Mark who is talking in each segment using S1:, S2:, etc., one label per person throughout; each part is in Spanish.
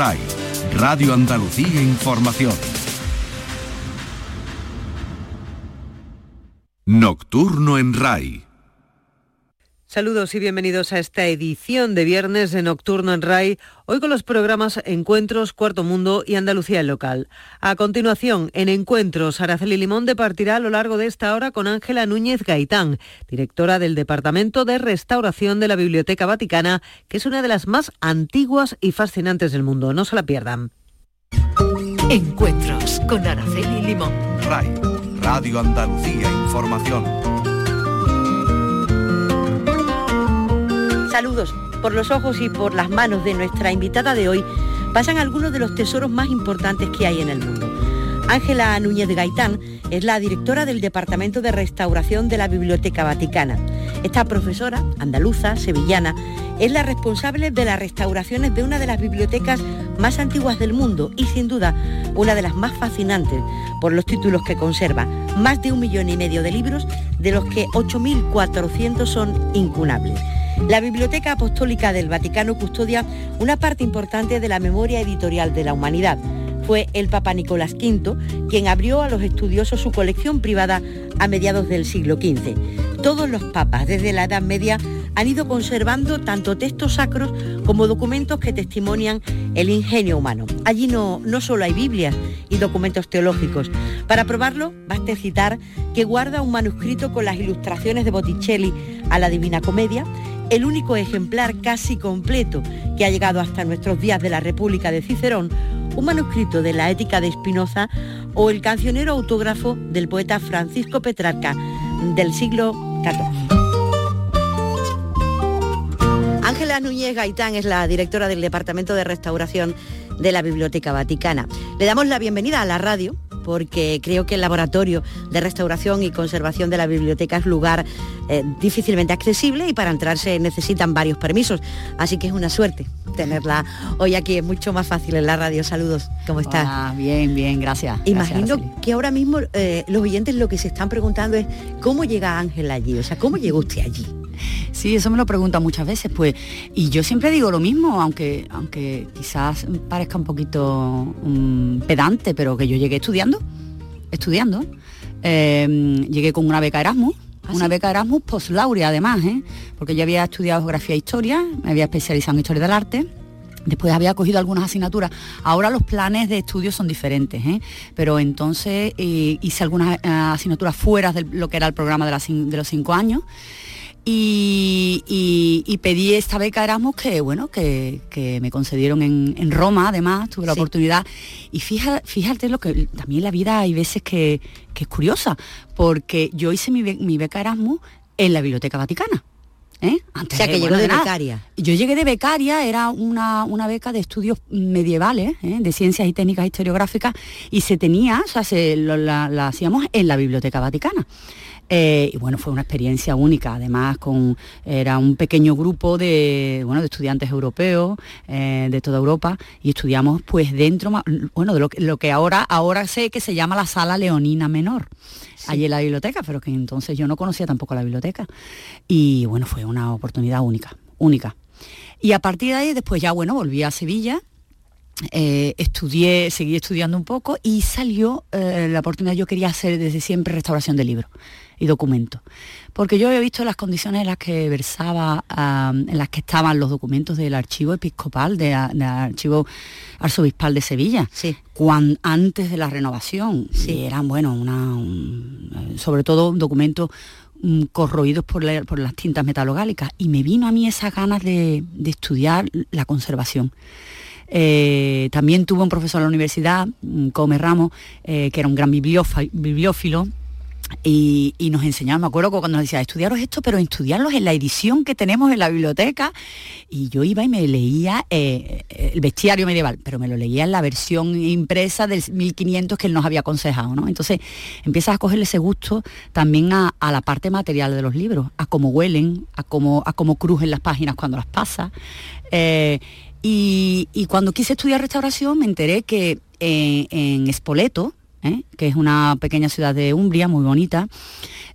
S1: RAI, Radio Andalucía Información. Nocturno en RAI.
S2: Saludos y bienvenidos a esta edición de viernes de Nocturno en RAI, hoy con los programas Encuentros, Cuarto Mundo y Andalucía Local. A continuación, en Encuentros, Araceli Limón departirá a lo largo de esta hora con Ángela Núñez Gaitán, directora del Departamento de Restauración de la Biblioteca Vaticana, que es una de las más antiguas y fascinantes del mundo. No se la pierdan.
S3: Encuentros con Araceli Limón.
S1: RAI, Radio Andalucía Información.
S4: Saludos. Por los ojos y por las manos de nuestra invitada de hoy pasan algunos de los tesoros más importantes que hay en el mundo. Ángela Núñez Gaitán es la directora del Departamento de Restauración de la Biblioteca Vaticana. Esta profesora, andaluza, sevillana, es la responsable de las restauraciones de una de las bibliotecas más antiguas del mundo y sin duda una de las más fascinantes por los títulos que conserva. Más de un millón y medio de libros, de los que 8.400 son incunables. La Biblioteca Apostólica del Vaticano custodia una parte importante de la memoria editorial de la humanidad. Fue el Papa Nicolás V quien abrió a los estudiosos su colección privada a mediados del siglo XV. Todos los papas desde la Edad Media han ido conservando tanto textos sacros como documentos que testimonian el ingenio humano. Allí no, no solo hay Biblias y documentos teológicos. Para probarlo, basta citar que guarda un manuscrito con las ilustraciones de Botticelli a la Divina Comedia el único ejemplar casi completo que ha llegado hasta nuestros días de la República de Cicerón, un manuscrito de la Ética de Spinoza o el cancionero autógrafo del poeta Francisco Petrarca del siglo XIV. Ángela Núñez Gaitán es la directora del Departamento de Restauración de la Biblioteca Vaticana. Le damos la bienvenida a la radio porque creo que el laboratorio de restauración y conservación de la biblioteca es lugar eh, difícilmente accesible y para entrarse necesitan varios permisos. Así que es una suerte tenerla hoy aquí, es mucho más fácil en la radio. Saludos, ¿cómo estás?
S5: bien, bien, gracias.
S4: Imagino que ahora mismo eh, los oyentes lo que se están preguntando es ¿cómo llega Ángel allí? O sea, ¿cómo llegó usted allí?
S5: Sí, eso me lo pregunta muchas veces, pues, y yo siempre digo lo mismo, aunque, aunque quizás parezca un poquito mm, pedante, pero que yo llegué estudiando, estudiando. Em, llegué con una beca Erasmus, ¿Ah, una beca Erasmus post laurea además, ¿eh? porque yo había estudiado geografía e historia, me había especializado en historia del arte. Después había cogido algunas asignaturas. Ahora los planes de estudio son diferentes, ¿eh? pero entonces eh, hice algunas asignaturas fuera de lo que era el programa de, de los cinco años y, pedí esta beca Erasmus que bueno que, me concedieron en, Roma además tuve la oportunidad y fíjate, fíjate lo que también la vida hay veces que, es curiosa porque yo hice mi, beca Erasmus en la biblioteca vaticana
S4: ¿Eh? Antes o sea, que llegó de, becaria.
S5: Yo llegué de becaria, era una, beca de estudios medievales, ¿eh? de ciencias y técnicas historiográficas, y se tenía, o sea, se, la, hacíamos en la Biblioteca Vaticana. Eh, y bueno, fue una experiencia única, además con, era un pequeño grupo de, bueno, de estudiantes europeos eh, de toda Europa y estudiamos pues dentro, bueno, de lo, que ahora, ahora sé que se llama la sala leonina menor. allí en la biblioteca, pero que entonces yo no conocía tampoco la biblioteca. Y bueno, fue una oportunidad única, única. Y a partir de ahí, después ya, bueno, volví a Sevilla, eh, estudié, seguí estudiando un poco y salió la oportunidad, yo quería hacer desde siempre restauración de libros y documentos. Porque yo había visto las condiciones en las que versaba, en las que estaban los documentos del archivo episcopal, del archivo arzobispal de Sevilla,
S4: sí.
S5: antes de la renovación. Sí. eran, bueno, una, sobre todo documentos mm, corroídos por, las tintas metalogálicas. Y me vino a mí esas ganas de, estudiar la conservación. Eh, también tuve un profesor en la universidad, mm, Come Ramos, eh, que era un gran bibliófilo, y, nos enseñaba, me acuerdo cuando nos decía, estudiaros esto, pero estudiarlos en la edición que tenemos en la biblioteca. Y yo iba y me leía eh, el bestiario medieval, pero me lo leía en la versión impresa del 1500 que él nos había aconsejado. Entonces empiezas a cogerle ese gusto también a, la parte material de los libros, a cómo huelen, a cómo, a crujen las páginas cuando las pasas. Y, cuando quise estudiar restauración me enteré que eh, en Espoleto, ¿eh? que es una pequeña ciudad de Umbria, muy bonita,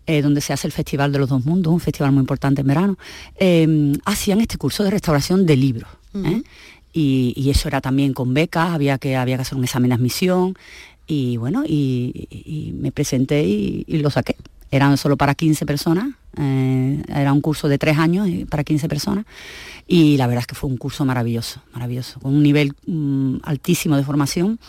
S5: eh, donde se hace el Festival de los Dos Mundos, un festival muy importante en verano, eh, hacían este curso de restauración de libros. y, eso era también con becas, había que, había que hacer un examen de admisión y bueno, y, me presenté y, lo saqué. Eran solo para 15 personas, eh, era un curso de tres años para 15 personas y la verdad es que fue un curso maravilloso, maravilloso, con un nivel mm, altísimo de formación.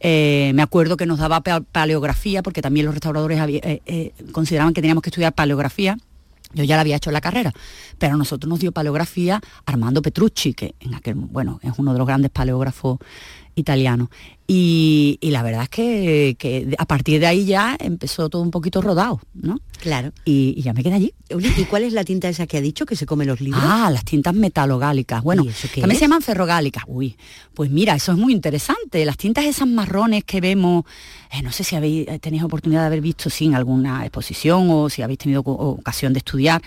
S5: Eh, me acuerdo que nos daba paleografía, porque también los restauradores eh, consideraban que teníamos que estudiar paleografía yo ya la había hecho en la carrera, pero a nosotros nos dio paleografía Armando Petrucci, que en aquel, bueno, es uno de los grandes paleógrafos italianos. Y, la verdad es que, a partir de ahí ya empezó todo un poquito rodado, ¿no?
S4: Claro.
S5: Y, ya me quedé allí.
S4: ¿Y cuál es la tinta esa que ha dicho que se come los libros?
S5: Ah, las tintas metalogálicas. Bueno, también se llaman ferrogálicas. Uy, pues mira, eso es muy interesante. Las tintas esas marrones que vemos, eh, no sé si habéis eh, tenido oportunidad de haber visto sí, en alguna exposición o si habéis tenido ocasión de estudiar,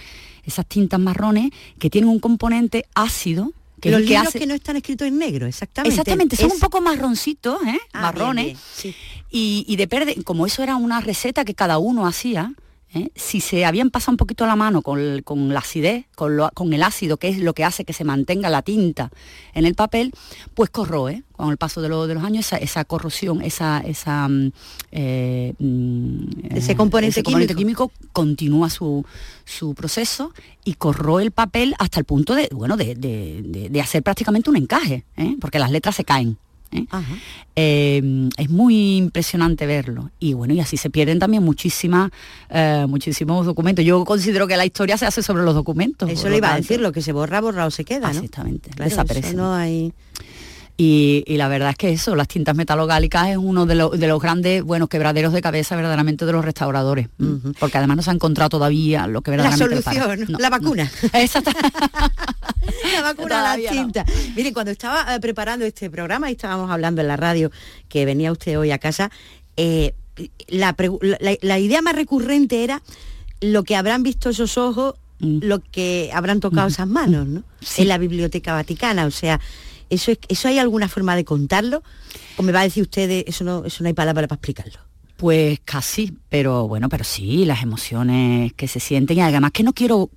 S5: esas tintas marrones que tienen un componente ácido
S4: que los libros que no están escritos en negro, exactamente.
S5: Exactamente, son un poco marroncitos, ¿eh? Ah, marrones. y, y, de perder, como eso era una receta que cada uno hacía, ¿eh? si se habían pasado un poquito la mano con, la acidez, con, el ácido, que es lo que hace que se mantenga la tinta en el papel, pues corroe con el paso de, los años esa, corrosión, esa, esa mm,
S4: eh, mm, ese componente,
S5: químico. continúa su, proceso y corroe el papel hasta el punto de, bueno, de, hacer prácticamente un encaje, ¿eh? porque las letras se caen. ¿Eh? Eh, es muy impresionante verlo. Y bueno, y así se pierden también muchísimas, eh, muchísimos documentos. Yo considero que la historia se hace sobre los documentos.
S4: Eso le iba a decir, lo que se borra, borrado se queda.
S5: Exactamente, desaparece. No hay... Y, la verdad es que eso, las tintas metalogálicas es uno de, los grandes, buenos quebraderos de cabeza verdaderamente de los restauradores. Porque además no se ha encontrado todavía lo que verdaderamente...
S4: La solución, la vacuna.
S5: Exacto.
S4: la vacuna la tinta. Miren, cuando estaba eh, preparando este programa y estábamos hablando en la radio que venía usted hoy a casa, eh, la, idea más recurrente era lo que habrán visto esos ojos, mm. lo que habrán tocado esas manos, ¿no? En la Biblioteca Vaticana, o sea ¿Eso, ¿Eso hay alguna forma de contarlo? ¿O me va a decir usted, eso no, eso no hay palabra para explicarlo?
S5: Pues casi, pero bueno, pero sí, las emociones que se sienten y además que no quiero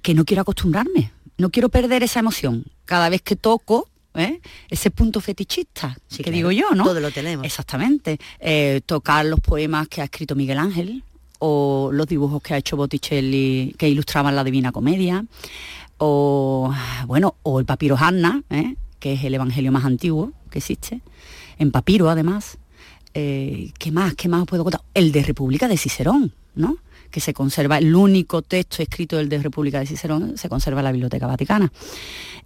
S5: que no quiero acostumbrarme, no quiero perder esa emoción. Cada vez que toco, ¿eh? ese punto fetichista, que digo yo, ¿no?
S4: Todo lo tenemos.
S5: Exactamente. Eh, tocar los poemas que ha escrito Miguel Ángel o los dibujos que ha hecho Botticelli que ilustraban la Divina Comedia o bueno, o el papiro Hanna, ¿eh? que es el evangelio más antiguo que existe, en papiro además. Eh, ¿Qué más? ¿Qué más os puedo contar? El de República de Cicerón, ¿no? que se conserva, el único texto escrito del de República de Cicerón se conserva en la Biblioteca Vaticana.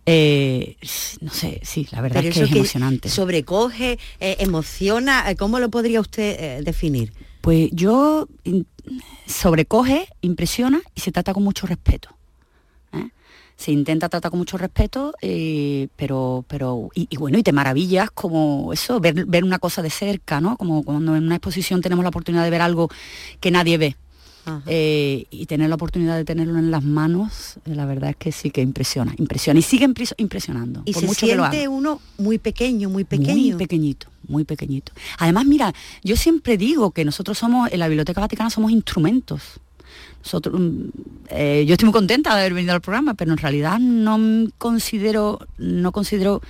S5: Eh, no sé, sí, la verdad es que es emocionante.
S4: Sobrecoge, emociona, ¿cómo lo podría usted definir?
S5: Pues yo sobrecoge, impresiona y se trata con mucho respeto se intenta tratar con mucho respeto, eh, pero, pero y, bueno, y te maravillas como eso, ver, ver una cosa de cerca, ¿no? Como cuando en una exposición tenemos la oportunidad de ver algo que nadie ve. Eh, y tener la oportunidad de tenerlo en las manos, eh, la verdad es que sí que impresiona, impresiona y sigue impresionando.
S4: Y se mucho siente uno muy pequeño, muy pequeño.
S5: Muy pequeñito, muy pequeñito. Además, mira, yo siempre digo que nosotros somos, en la Biblioteca Vaticana somos instrumentos Mm, eh, yo estoy muy contenta de haber venido al programa, pero en realidad no considero, no considero,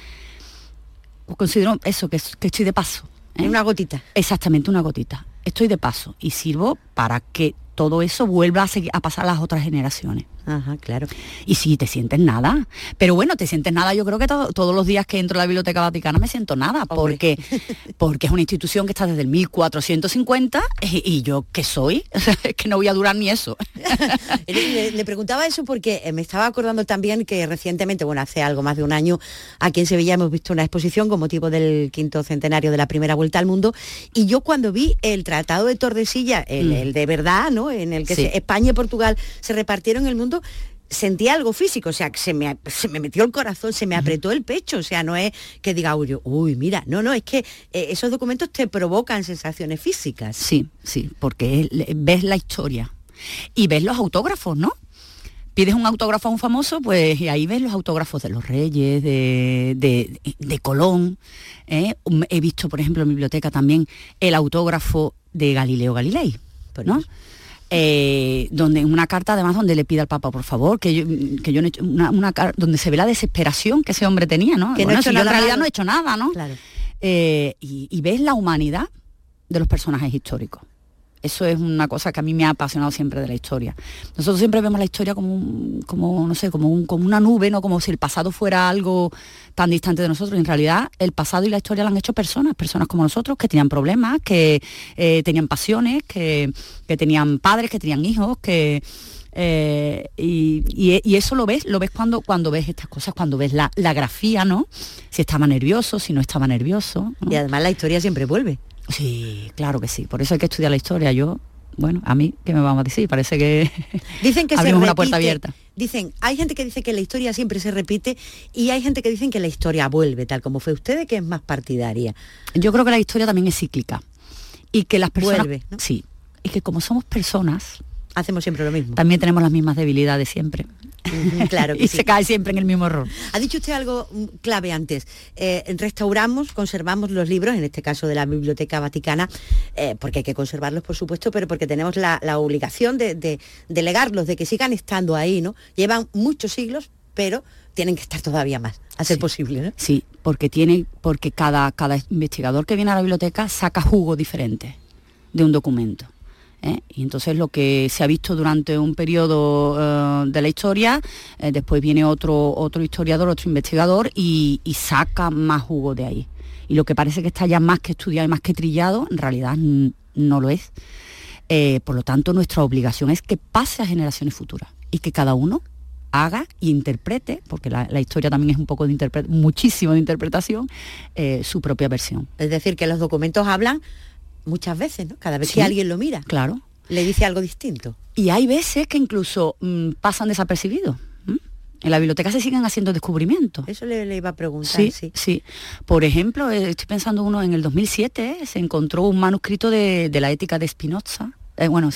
S5: considero eso, que, estoy de paso.
S4: ¿eh? Una gotita.
S5: Exactamente, una gotita. Estoy de paso y sirvo para que todo eso vuelva a, seguir, a pasar a las otras generaciones.
S4: Ajá, claro.
S5: Y si te sientes nada. Pero bueno, te sientes nada, yo creo que todos los días que entro a la Biblioteca Vaticana me siento nada, porque, porque es una institución que está desde el 1450 y, yo, ¿qué soy? es que no voy a durar ni eso.
S4: le, preguntaba eso porque eh, me estaba acordando también que recientemente, bueno, hace algo más de un año, aquí en Sevilla hemos visto una exposición con motivo del quinto centenario de la primera vuelta al mundo y yo cuando vi el Tratado de Tordesillas, el, mm. de verdad, ¿no? En el que España y Portugal se repartieron el mundo, sentí algo físico, o sea, se me, se me metió el corazón, se me apretó el pecho, o sea, no es que diga, uy, uy mira, no, no, es que eh, esos documentos te provocan sensaciones físicas.
S5: Sí, sí, porque ves la historia y ves los autógrafos, ¿no? Pides un autógrafo a un famoso, pues y ahí ves los autógrafos de los reyes, de, de, Colón. ¿eh? He visto, por ejemplo, en mi biblioteca también el autógrafo de Galileo Galilei, ¿no? Eh, donde una carta además donde le pide al Papa, por favor, que yo, que yo no he hecho una, una donde se ve la desesperación que ese hombre tenía, ¿no?
S4: Que no
S5: si
S4: en
S5: realidad no he hecho nada, ¿no? Eh, y, y ves la humanidad de los personajes históricos. Eso es una cosa que a mí me ha apasionado siempre de la historia. Nosotros siempre vemos la historia como, como no sé, como, como una nube, no como si el pasado fuera algo tan distante de nosotros. En realidad, el pasado y la historia lo han hecho personas, personas como nosotros, que tenían problemas, que eh, tenían pasiones, que, tenían padres, que tenían hijos, que eh, y, eso lo ves, lo ves cuando, cuando ves estas cosas, cuando ves la, grafía, ¿no? Si estaba nervioso, si no estaba nervioso.
S4: Y además la historia siempre vuelve.
S5: Sí, claro que sí. Por eso hay que estudiar la historia. Yo, bueno, a mí, ¿qué me vamos a decir? Parece que
S4: dicen que abrimos
S5: una puerta abierta.
S4: Dicen, hay gente que dice que la historia siempre se repite y hay gente que dicen que la historia vuelve, tal como fue usted, que es más partidaria.
S5: Yo creo que la historia también es cíclica y que las personas...
S4: Vuelve,
S5: Sí, y que como somos personas,
S4: hacemos siempre lo mismo.
S5: También tenemos las mismas debilidades siempre.
S4: claro
S5: y se cae siempre en el mismo error.
S4: Ha dicho usted algo mm, clave antes. Eh, restauramos, conservamos los libros, en este caso de la Biblioteca Vaticana, eh, porque hay que conservarlos, por supuesto, pero porque tenemos la, obligación de, de, legarlos, de que sigan estando ahí, ¿no? Llevan muchos siglos, pero tienen que estar todavía más, a ser posible, ¿no?
S5: Sí, porque tiene, porque cada, cada investigador que viene a la biblioteca saca jugo diferente de un documento. ¿Eh? Y entonces lo que se ha visto durante un periodo eh, de la historia, eh, después viene otro, otro historiador, otro investigador y, saca más jugo de ahí. Y lo que parece que está ya más que estudiado y más que trillado, en realidad no lo es. por lo tanto, nuestra obligación es que pase a generaciones futuras y que cada uno haga y interprete, porque la, historia también es un poco de muchísimo de interpretación, su propia versión.
S4: Es decir, que los documentos hablan muchas veces, ¿no? Cada vez que alguien lo mira.
S5: Claro.
S4: Le dice algo distinto.
S5: Y hay veces que incluso mm, pasan desapercibidos. En la biblioteca se siguen haciendo descubrimientos.
S4: Eso le, iba a preguntar,
S5: sí, sí. Por ejemplo, eh, estoy pensando uno en el 2007, se encontró un manuscrito de, de la ética de Spinoza, eh, bueno,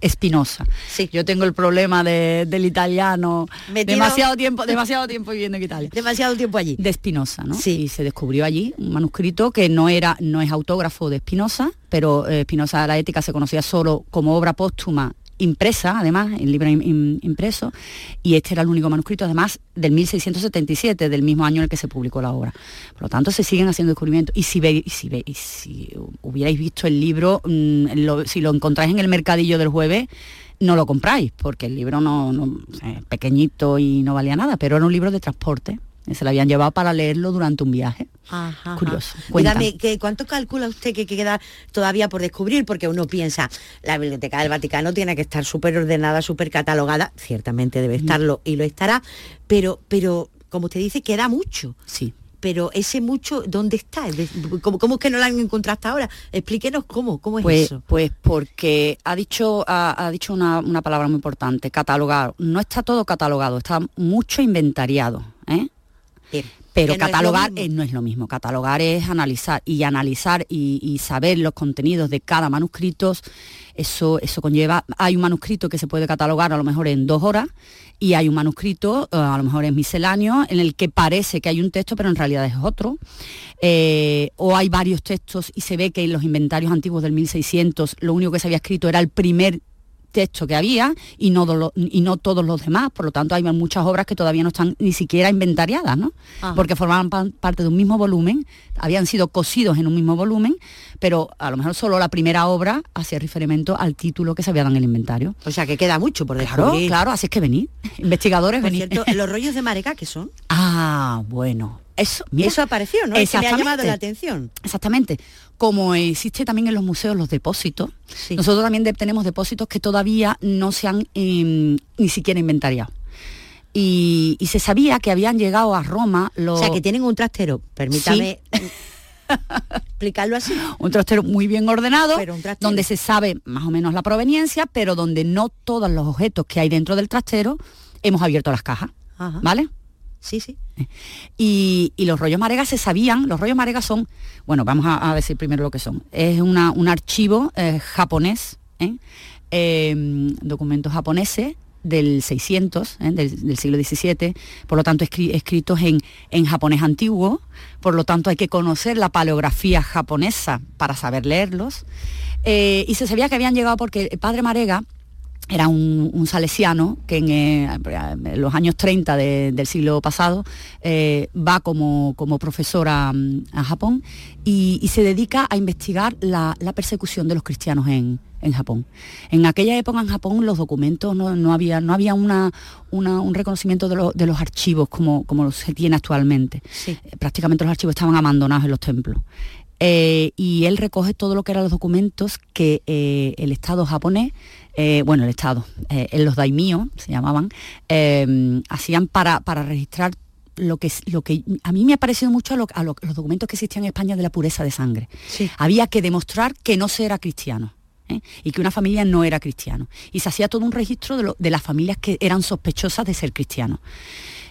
S5: Espinosa.
S4: Sí.
S5: Yo tengo el problema del italiano. Demasiado tiempo, demasiado tiempo viviendo en Italia.
S4: Demasiado tiempo allí.
S5: De Espinosa, ¿no?
S4: Sí.
S5: Y se descubrió allí un manuscrito que no era, no es autógrafo de Espinosa, pero Espinosa de la ética se conocía solo como obra póstuma impresa, además, el libro impreso, y este era el único manuscrito, además, del 1677, del mismo año en el que se publicó la obra. Por lo tanto, se siguen haciendo descubrimientos. Y si, veis, si, si hubierais visto el libro, mm, si lo encontráis en el mercadillo del jueves, no lo compráis, porque el libro no, no pequeñito y no valía nada, pero era un libro de transporte. Se lo habían llevado para leerlo durante un viaje. Curioso.
S4: Dígame, ¿cuánto calcula usted que queda todavía por descubrir? Porque uno piensa, la Biblioteca del Vaticano tiene que estar súper ordenada, súper catalogada, ciertamente debe estarlo y lo estará, pero, pero como usted dice, queda mucho.
S5: Sí
S4: pero ese mucho, ¿dónde está? ¿Cómo, es que no lo han encontrado hasta ahora? Explíquenos cómo, cómo es
S5: pues,
S4: eso.
S5: Pues porque ha dicho, ha, dicho una, una, palabra muy importante, catalogar. No está todo catalogado, está mucho inventariado. ¿eh? Pero catalogar no es, lo mismo, catalogar es analizar y analizar y, saber los contenidos de cada manuscrito, eso, eso conlleva, hay un manuscrito que se puede catalogar a lo mejor en dos horas y hay un manuscrito, eh, a lo mejor en misceláneo, en el que parece que hay un texto, pero en realidad es otro. Eh, o hay varios textos y se ve que en los inventarios antiguos del 1600 lo único que se había escrito era el primer texto que había y no, y no todos los demás. Por lo tanto, hay muchas obras que todavía no están ni siquiera inventariadas, ¿no? Porque formaban parte de un mismo volumen, habían sido cosidos en un mismo volumen, pero a lo mejor solo la primera obra hacía referimiento al título que se había dado en el inventario.
S4: O sea, que queda mucho por
S5: descubrir. Claro, claro, así es que venid. Investigadores,
S4: por Cierto, ¿los rollos de Mareca qué son?
S5: Ah, bueno. Eso,
S4: eso apareció, ¿no? Es ha llamado la atención.
S5: Exactamente. Como existe también en los museos los depósitos, nosotros también tenemos depósitos que todavía no se han em, ni siquiera inventariado. Y, se sabía que habían llegado a Roma los...
S4: O sea, que tienen un trastero, permítame... explicarlo así.
S5: Un trastero muy bien ordenado, donde se sabe más o menos la proveniencia, pero donde no todos los objetos que hay dentro del trastero hemos abierto las cajas. ¿Vale?
S4: Sí, sí.
S5: Y, los rollos maregas se sabían, los rollos maregas son, bueno, vamos a, decir primero lo que son. Es un archivo eh, japonés, ¿eh? em, documentos japoneses del 600, ¿eh? del, siglo XVII, por lo tanto escritos en, en japonés antiguo, por lo tanto hay que conocer la paleografía japonesa para saber leerlos. y se sabía que habían llegado porque el padre Marega era un, salesiano que en, los años 30 del siglo pasado va como, como profesor a, Japón y, se dedica a investigar la persecución de los cristianos en, en Japón. En aquella época en Japón los documentos no, había, no había una, un reconocimiento de, los archivos como, como se tiene actualmente. Eh, prácticamente los archivos estaban abandonados en los templos. Eh, y él recoge todo lo que eran los documentos que eh, el Estado japonés, bueno, el Estado, los daimíos se llamaban, hacían para, para registrar lo que, lo que a mí me ha parecido mucho a, los documentos que existían en España de la pureza de sangre. Había que demostrar que no se era cristiano. ¿eh? y que una familia no era cristiano. Y se hacía todo un registro de, las familias que eran sospechosas de ser cristianos.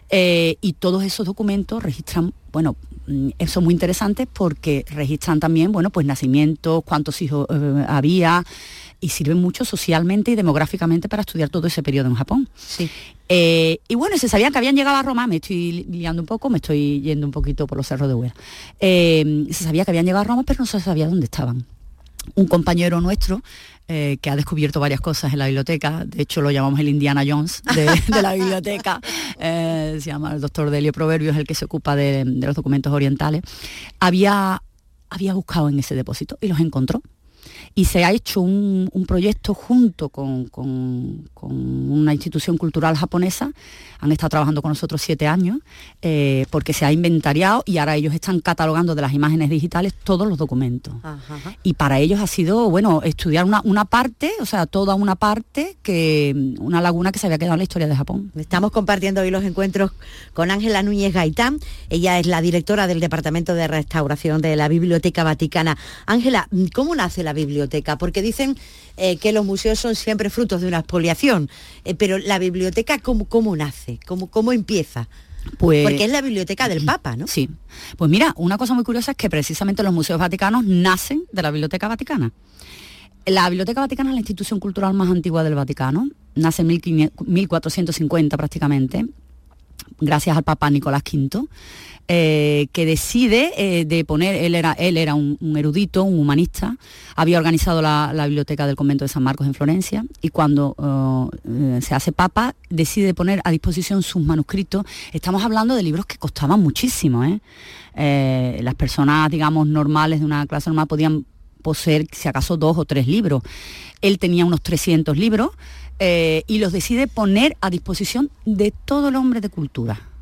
S5: Eh, y todos esos documentos registran, bueno, son muy interesantes porque registran también, bueno, pues nacimientos, cuántos hijos eh, había, y sirven mucho socialmente y demográficamente para estudiar todo ese periodo en Japón. y bueno, se sabían que habían llegado a Roma, me estoy liando un poco, me estoy yendo un poquito por los cerros de Huera. se sabía que habían llegado a Roma, pero no se sabía dónde estaban un compañero nuestro eh, que ha descubierto varias cosas en la biblioteca, de hecho lo llamamos el Indiana Jones de, la biblioteca, eh, se llama el doctor Delio Proverbio, es el que se ocupa de, los documentos orientales, había, había buscado en ese depósito y los encontró y se ha hecho un, proyecto junto con, una institución cultural japonesa, han estado trabajando con nosotros siete años, eh, porque se ha inventariado y ahora ellos están catalogando de las imágenes digitales todos los documentos. Y para ellos ha sido, bueno, estudiar una, una parte, o sea, toda una parte, que una laguna que se había quedado en la historia de Japón.
S4: Estamos compartiendo hoy los encuentros con Ángela Núñez Gaitán, ella es la directora del Departamento de Restauración de la Biblioteca Vaticana. Ángela, ¿cómo nace la biblioteca? Porque dicen eh, que los museos son siempre frutos de una expoliación, eh, pero la biblioteca, ¿cómo, cómo nace? ¿Cómo, ¿Cómo empieza? Pues, Porque es la biblioteca del Papa, ¿no?
S5: Sí. Pues mira, una cosa muy curiosa es que precisamente los museos vaticanos nacen de la Biblioteca Vaticana. La Biblioteca Vaticana es la institución cultural más antigua del Vaticano, nace en 1450 prácticamente, gracias al Papa Nicolás V. Eh, que decide eh, de poner, él era, él era un, erudito, un humanista, había organizado la, biblioteca del convento de San Marcos en Florencia y cuando eh, se hace papa decide poner a disposición sus manuscritos. Estamos hablando de libros que costaban muchísimo. las personas, digamos, normales de una clase normal podían poseer, si acaso, dos o tres libros. Él tenía unos 300 libros y los decide poner a disposición de todo el hombre de cultura.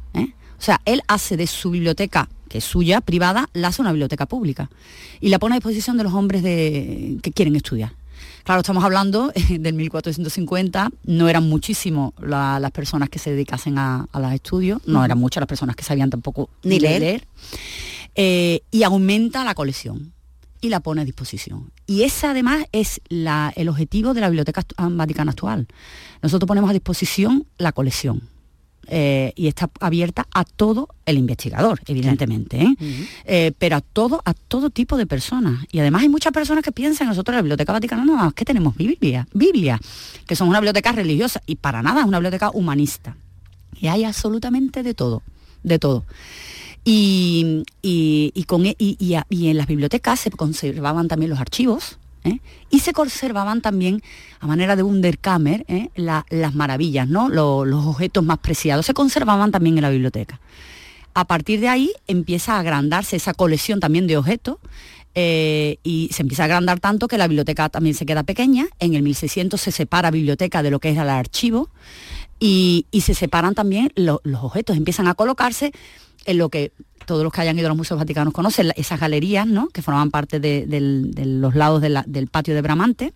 S5: O sea, él hace de su biblioteca, que es suya, privada, la hace una biblioteca pública y la pone a disposición de los hombres de, que quieren estudiar. Claro, estamos hablando del 1450, no eran muchísimo las personas que se dedicasen a, los estudios, no eran muchas las personas que sabían tampoco ni leer, eh, y aumenta la colección y la pone a disposición. Y ese además es el objetivo de la Biblioteca Vaticana actual. Nosotros ponemos a disposición la colección eh, y está abierta a todo el investigador, evidentemente, ¿eh? Eh, pero a todo, a todo tipo de personas. Y además hay muchas personas que piensan, nosotros en la Biblioteca Vaticana no, es que tenemos Biblia, Biblia, que son una biblioteca religiosa, y para nada es una biblioteca humanista. Y hay absolutamente de todo, de todo. Y, con, e, y en las bibliotecas se conservaban también los archivos, ¿eh? y se conservaban también a manera de Wunderkammer ¿eh? las maravillas, ¿no? los objetos más preciados, se conservaban también en la biblioteca. A partir de ahí empieza a agrandarse esa colección también de objetos eh, y se empieza a agrandar tanto que la biblioteca también se queda pequeña. En el 1600 se separa biblioteca de lo que era el archivo y, se separan también los objetos, empiezan a colocarse en lo que todos los que hayan ido a los museos vaticanos conocen, esas galerías, ¿no? que formaban parte de, los lados del patio de Bramante,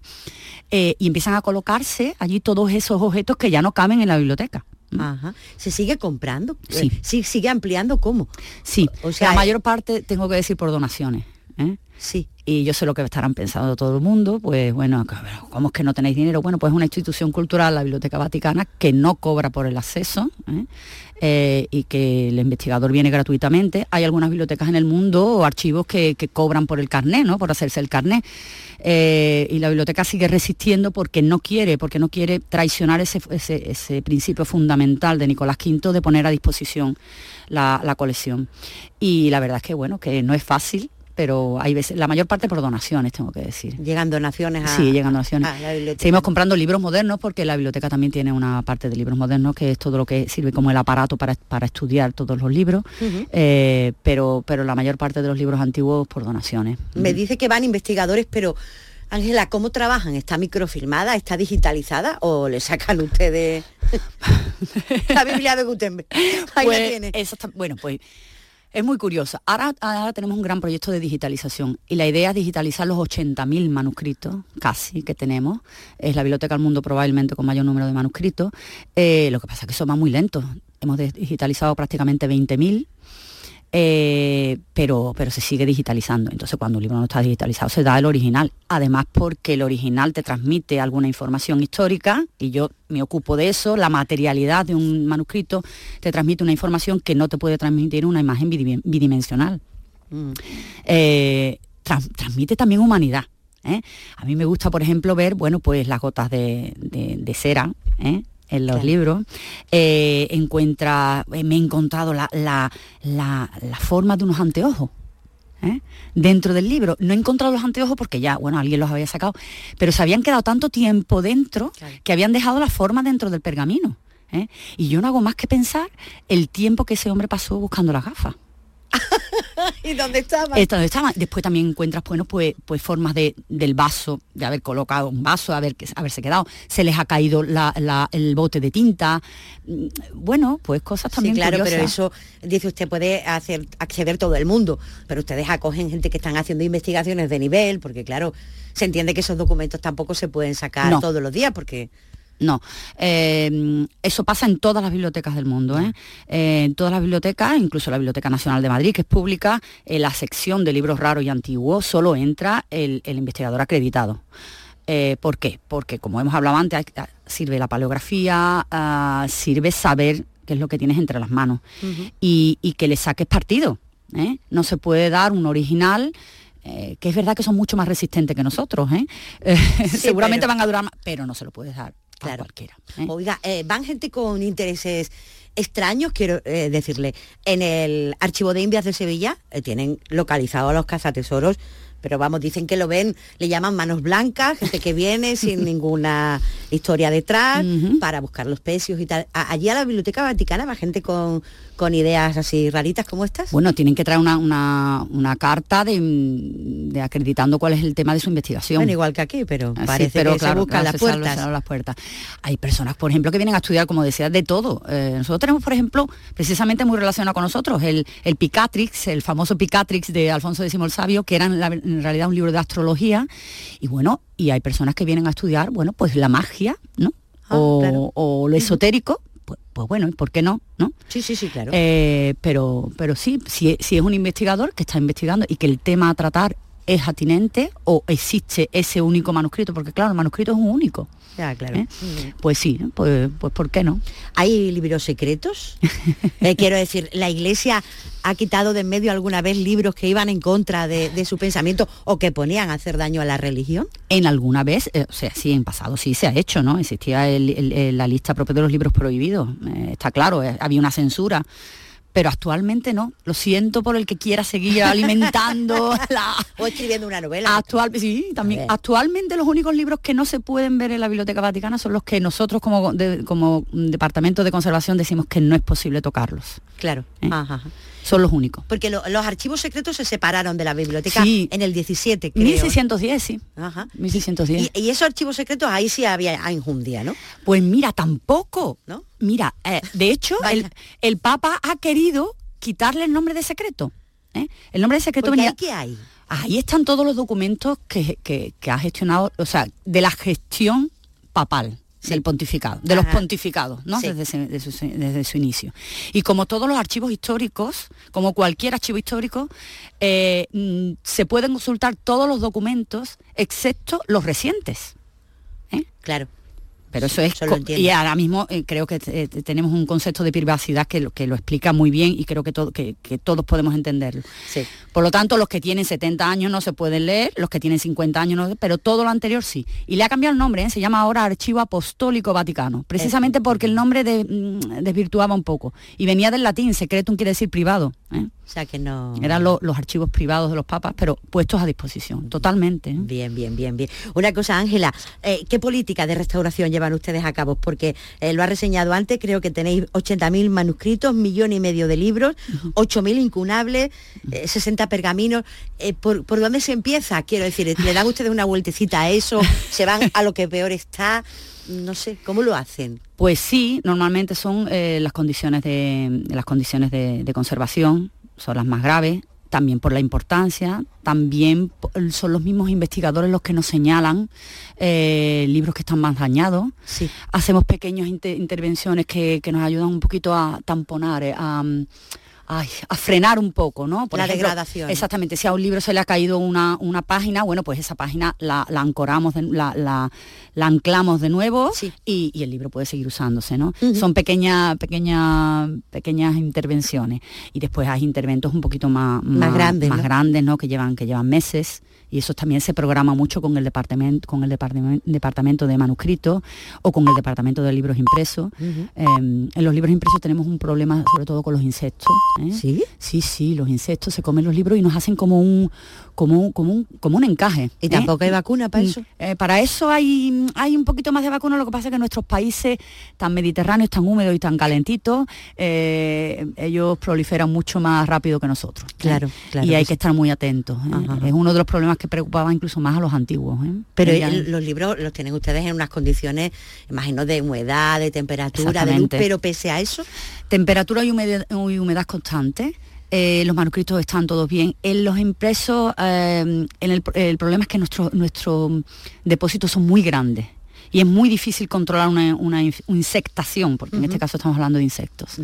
S5: eh, y empiezan a colocarse allí todos esos objetos que ya no caben en la biblioteca.
S4: Ajá. ¿Se sigue comprando?
S5: Sí.
S4: ¿Sí ¿Sigue ampliando cómo?
S5: Sí, o sea, la mayor parte, tengo que decir, por donaciones. ¿eh?
S4: Sí.
S5: Y yo sé lo que estarán pensando todo el mundo, pues bueno, ¿cómo es que no tenéis dinero? Bueno, pues es una institución cultural, la Biblioteca Vaticana, que no cobra por el acceso ¿eh? Eh, y que el investigador viene gratuitamente. Hay algunas bibliotecas en el mundo o archivos que, cobran por el carnet, ¿no? Por hacerse el carnet. y la biblioteca sigue resistiendo porque no quiere, porque no quiere traicionar ese, ese, principio fundamental de Nicolás V de poner a disposición la, la, colección. Y la verdad es que bueno, que no es fácil pero hay veces, la mayor parte por donaciones, tengo que decir.
S4: Llegan donaciones a...
S5: Sí, llegan donaciones. Seguimos comprando libros modernos porque la biblioteca también tiene una parte de libros modernos que es todo lo que sirve como el aparato para, estudiar todos los libros, eh, pero, pero la mayor parte de los libros antiguos por donaciones.
S4: Me dice que van investigadores, pero Ángela, ¿cómo trabajan? ¿Está microfilmada? ¿Está digitalizada? ¿O le sacan ustedes la Biblia de Gutenberg?
S5: Ahí pues, tiene. bueno, pues es muy curioso. Ahora, tenemos un gran proyecto de digitalización y la idea es digitalizar los 80.000 manuscritos, casi, que tenemos. Es la Biblioteca del Mundo probablemente con mayor número de manuscritos. Eh, lo que pasa es que eso va muy lento. Hemos digitalizado prácticamente 20.000 eh, pero, pero se sigue digitalizando. Entonces cuando un libro no está digitalizado se da el original. Además porque el original te transmite alguna información histórica y yo me ocupo de eso, la materialidad de un manuscrito te transmite una información que no te puede transmitir una imagen bidimensional. Mm. Eh, transmite también humanidad. ¿eh? A mí me gusta, por ejemplo, ver, bueno, pues las gotas de, de cera, en los libros, eh, encuentra, eh, me he encontrado la, forma de unos anteojos. ¿eh? dentro del libro. No he encontrado los anteojos porque ya, bueno, alguien los había sacado, pero se habían quedado tanto tiempo dentro que habían dejado la forma dentro del pergamino. Y yo no hago más que pensar el tiempo que ese hombre pasó buscando las gafas.
S4: ¿Y dónde estaban?
S5: dónde estaban. Después también encuentras, bueno, pues, pues formas de, del vaso, de haber colocado un vaso, de haber, haberse quedado. Se les ha caído el bote de tinta. Mm, bueno, pues cosas también
S4: sí, claro, pero eso, dice usted, puede hacer acceder todo el mundo, pero ustedes acogen gente que están haciendo investigaciones de nivel, porque claro, se entiende que esos documentos tampoco se pueden sacar todos los días, porque
S5: no, eh, eso pasa en todas las bibliotecas del mundo. ¿eh? Eh, en todas las bibliotecas, incluso la Biblioteca Nacional de Madrid, que es pública, en la sección de libros raros y antiguos solo entra el, investigador acreditado. ¿Por qué? Porque, como hemos hablado antes, sirve la paleografía, ah, sirve saber qué es lo que tienes entre las manos y, que le saques partido. No se puede dar un original que es verdad que son mucho más resistentes que nosotros, seguramente van a durar más, pero no se lo puedes dar claro. cualquiera.
S4: ¿eh? Oiga, eh, van gente con intereses extraños, quiero eh, decirle. En el archivo de Indias de Sevilla tienen localizado a los cazatesoros pero vamos, dicen que lo ven, le llaman manos blancas, gente que viene sin ninguna historia detrás, para buscar los precios y tal. allí a la Biblioteca Vaticana va gente con, con ideas así raritas como estas.
S5: Bueno, tienen que traer una, una, carta de, acreditando cuál es el tema de su investigación.
S4: Bueno, igual que aquí, pero ah, parece que se buscan las, puertas.
S5: las puertas. Hay personas, por ejemplo, que vienen a estudiar, como decía, de todo. Eh, nosotros tenemos, por ejemplo, precisamente muy relacionado con nosotros, el, el Picatrix, el famoso Picatrix de Alfonso X el Sabio, que eran la, en realidad un libro de astrología, y bueno, y hay personas que vienen a estudiar, bueno, pues la magia, ¿no? Ah, o, lo esotérico, pues, pues, bueno, ¿por qué no? ¿no?
S4: Sí, sí, sí, claro.
S5: Eh, pero, pero sí, si, si es un investigador que está investigando y que el tema a tratar es atinente o existe ese único manuscrito, porque claro, el manuscrito es un único.
S4: Ya, claro. ¿Eh?
S5: Pues sí, pues, pues ¿por qué no?
S4: ¿Hay libros secretos? Eh, quiero decir, ¿la Iglesia ha quitado de en medio alguna vez libros que iban en contra de, su pensamiento o que ponían a hacer daño a la religión?
S5: En alguna vez, eh, o sea, sí, en pasado sí se ha hecho, ¿no? Existía la lista propia de los libros prohibidos, está claro, había una censura pero actualmente no. Lo siento por el que quiera seguir alimentando la...
S4: O escribiendo una novela.
S5: Actual, sí, también. Actualmente los únicos libros que no se pueden ver en la Biblioteca Vaticana son los que nosotros como, como Departamento de Conservación decimos que no es posible tocarlos.
S4: Claro. ¿Eh? Ajá
S5: son los únicos.
S4: Porque los archivos secretos se separaron de la biblioteca en el 17, creo.
S5: 1610, sí. Ajá. 1610.
S4: Y, esos archivos secretos ahí sí había injundia, ¿no?
S5: Pues mira, tampoco. ¿No? Mira, eh, de hecho, el, Papa ha querido quitarle el nombre de secreto. ¿eh? El nombre de secreto
S4: venía... ¿Qué hay?
S5: Ahí están todos los documentos que, que ha gestionado, o sea, de la gestión papal del pontificado, de los pontificados, ¿no? Desde, su, inicio. Y como todos los archivos históricos, como cualquier archivo histórico, eh, mm, se pueden consultar todos los documentos, excepto los recientes.
S4: ¿eh? Claro.
S5: Pero eso es... y ahora mismo eh, creo que eh, tenemos un concepto de privacidad que lo, que lo explica muy bien y creo que, que, todos podemos entenderlo. Por lo tanto, los que tienen 70 años no se pueden leer, los que tienen 50 años no, pero todo lo anterior sí. Y le ha cambiado el nombre, ¿eh? se llama ahora Archivo Apostólico Vaticano, precisamente porque el nombre mm, desvirtuaba un poco. Y venía del latín, secretum quiere decir privado.
S4: O sea que no...
S5: Eran los archivos privados de los papas, pero puestos a disposición, totalmente. ¿eh?
S4: Bien, bien, bien, bien. Una cosa, Ángela, eh, ¿qué política de restauración llevan ustedes a cabo? Porque eh, lo ha reseñado antes, creo que tenéis 80.000 manuscritos, millón y medio de libros, 8.000 incunables, 60 pergaminos. ¿por, ¿Por dónde se empieza? Quiero decir, ¿le dan ustedes una vueltecita a eso? ¿Se van a lo que peor está? no sé, ¿cómo lo hacen?
S5: Pues sí, normalmente son las condiciones de las condiciones de, conservación, son las más graves, también por la importancia, también son los mismos investigadores los que nos señalan eh, libros que están más dañados. Hacemos pequeñas intervenciones que, nos ayudan un poquito a tamponar, eh, a, a frenar un poco, ¿no?
S4: Por la degradación.
S5: Exactamente, si a un libro se le ha caído una, una página, bueno, pues esa página la, ancoramos, la, la, anclamos de nuevo y, el libro puede seguir usándose, ¿no? Son pequeñas, pequeñas, pequeñas intervenciones. Y después hay interventos un poquito más,
S4: más, grandes,
S5: más grandes, ¿no? Que llevan, que llevan meses y eso también se programa mucho con el departamento, con el departamento de manuscritos o con el departamento de libros impresos. Em, en los libros impresos tenemos un problema sobre todo con los insectos.
S4: ¿Eh? ¿Sí?
S5: Sí, sí, los insectos se comen los libros y nos hacen como un, como un, como un, como un encaje.
S4: ¿Y tampoco hay ¿eh? vacuna para mm, eso?
S5: Eh, para eso hay, hay un poquito más de vacuna, lo que pasa es que nuestros países tan mediterráneos, tan húmedos y tan calentitos, eh, ellos proliferan mucho más rápido que nosotros.
S4: Claro, claro.
S5: Y hay que estar muy atentos. Es uno de los problemas que preocupaba incluso más a los antiguos.
S4: Pero los libros los tienen ustedes en unas condiciones, imagino, de humedad, de temperatura, de luz, pero pese a eso...
S5: Temperatura y humedad, y humedad Eh, los manuscritos están todos bien. En los impresos, eh, el, problema es que nuestros nuestro depósitos son muy grandes y es muy difícil controlar una, insectación, porque en este caso estamos hablando de insectos.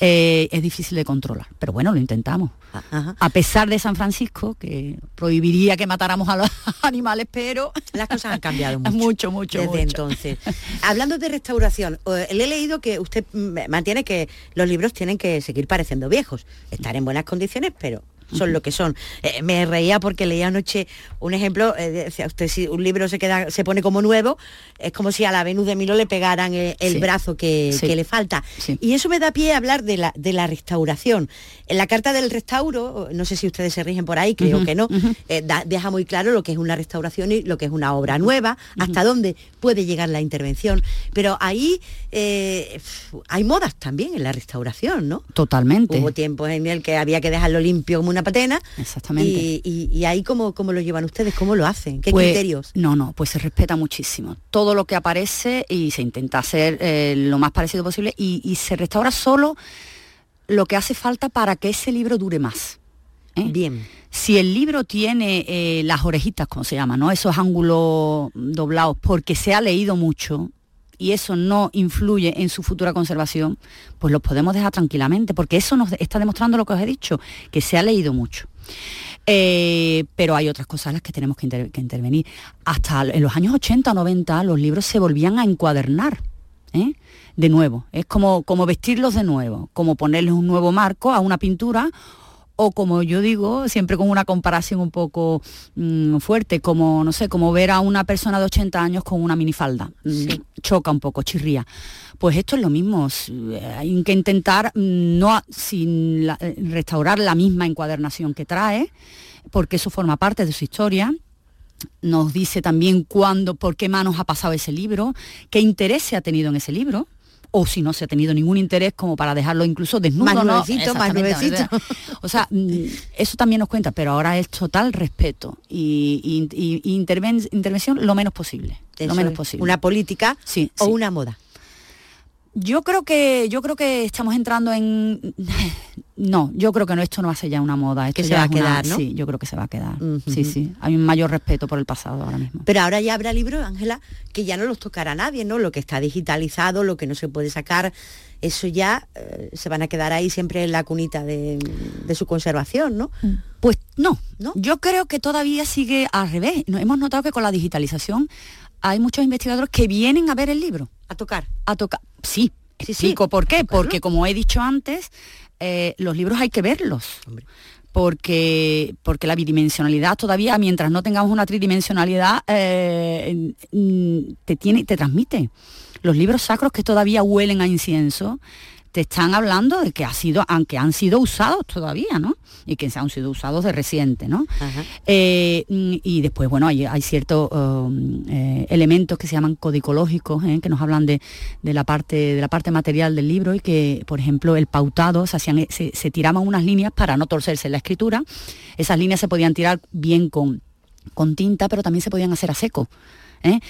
S5: Eh, es difícil de controlar, pero bueno, lo intentamos. Ah, a pesar de San Francisco, que prohibiría que matáramos a los animales, pero...
S4: Las cosas han cambiado mucho.
S5: mucho, mucho.
S4: Desde entonces. Hablando de restauración, le he leído que usted mantiene que los libros tienen que seguir pareciendo viejos, estar en buenas condiciones, pero son lo que son. Eh, me reía porque leía anoche un ejemplo, eh, decía usted, si un libro se queda, se pone como nuevo, es como si a la Venus de Milo le pegaran el, brazo que, le falta. Y eso me da pie a hablar de la, de la restauración. En la carta del restauro, no sé si ustedes se rigen por ahí, creo que no, eh, deja muy claro lo que es una restauración y lo que es una obra nueva, hasta dónde puede llegar la intervención. Pero ahí hay modas también en la restauración, ¿no?
S5: Totalmente.
S4: Hubo tiempos en el que había que dejarlo limpio como una patena.
S5: Exactamente.
S4: Y, ahí cómo, cómo, lo llevan ustedes, cómo lo hacen, qué
S5: pues,
S4: criterios.
S5: No, no, pues se respeta muchísimo. Todo lo que aparece y se intenta hacer eh, lo más parecido posible y, se restaura solo lo que hace falta para que ese libro dure más.
S4: ¿eh? Bien.
S5: Si el libro tiene eh, las orejitas, como se llama, ¿no? Esos ángulos doblados, porque se ha leído mucho, y eso no influye en su futura conservación, pues los podemos dejar tranquilamente, porque eso nos está demostrando lo que os he dicho, que se ha leído mucho. Eh, pero hay otras cosas en las que tenemos que, intervenir. Hasta en los años 80 o 90 los libros se volvían a encuadernar. ¿eh? De nuevo, es como, como vestirlos de nuevo, como ponerles un nuevo marco a una pintura o como yo digo, siempre con una comparación un poco mm, fuerte, como, no sé, como ver a una persona de 80 años con una minifalda. Mm, choca un poco, chirría. Pues esto es lo mismo, hay que intentar mm, no sin eh, restaurar la misma encuadernación que trae, porque eso forma parte de su historia, nos dice también cuándo, por qué manos ha pasado ese libro, qué interés se ha tenido en ese libro o si no se ha tenido ningún interés como para dejarlo incluso desnudo.
S4: Más nuevecito, más nuevecito.
S5: O sea, mm, eso también nos cuenta, pero ahora es total respeto y, intervención lo menos posible. lo menos posible.
S4: Una política
S5: sí,
S4: o una moda.
S5: Yo creo que yo creo que estamos entrando en no, yo creo que no esto no va a ser ya una moda, esto
S4: que se va a quedar,
S5: ¿no? Sí, yo creo que se va a quedar. Sí, sí, hay un mayor respeto por el pasado ahora mismo.
S4: Pero ahora ya habrá libros, Ángela, que ya no los tocará nadie, ¿no? Lo que está digitalizado, lo que no se puede sacar, eso ya eh, se van a quedar ahí siempre en la cunita de, su conservación, ¿no?
S5: Mm. Pues no, no, yo creo que todavía sigue al revés. hemos notado que con la digitalización hay muchos investigadores que vienen a ver el libro.
S4: A tocar.
S5: A tocar. Sí, explico por qué. Porque como he dicho antes, eh, los libros hay que verlos. Porque, porque la bidimensionalidad todavía, mientras no tengamos una tridimensionalidad, eh, te, tiene, te transmite. Los libros sacros que todavía huelen a incienso, te están hablando de que ha sido, aunque han sido usados todavía, ¿no? Y que se han sido usados de reciente, ¿no? Eh, y después, bueno, hay, ciertos um, eh, elementos que se llaman codicológicos, ¿eh? que nos hablan de, la parte, de la parte material del libro y que, por ejemplo, el pautado, se, hacían, se, se tiraban unas líneas para no torcerse en la escritura. Esas líneas se podían tirar bien con, con tinta, pero también se podían hacer a seco. ¿eh?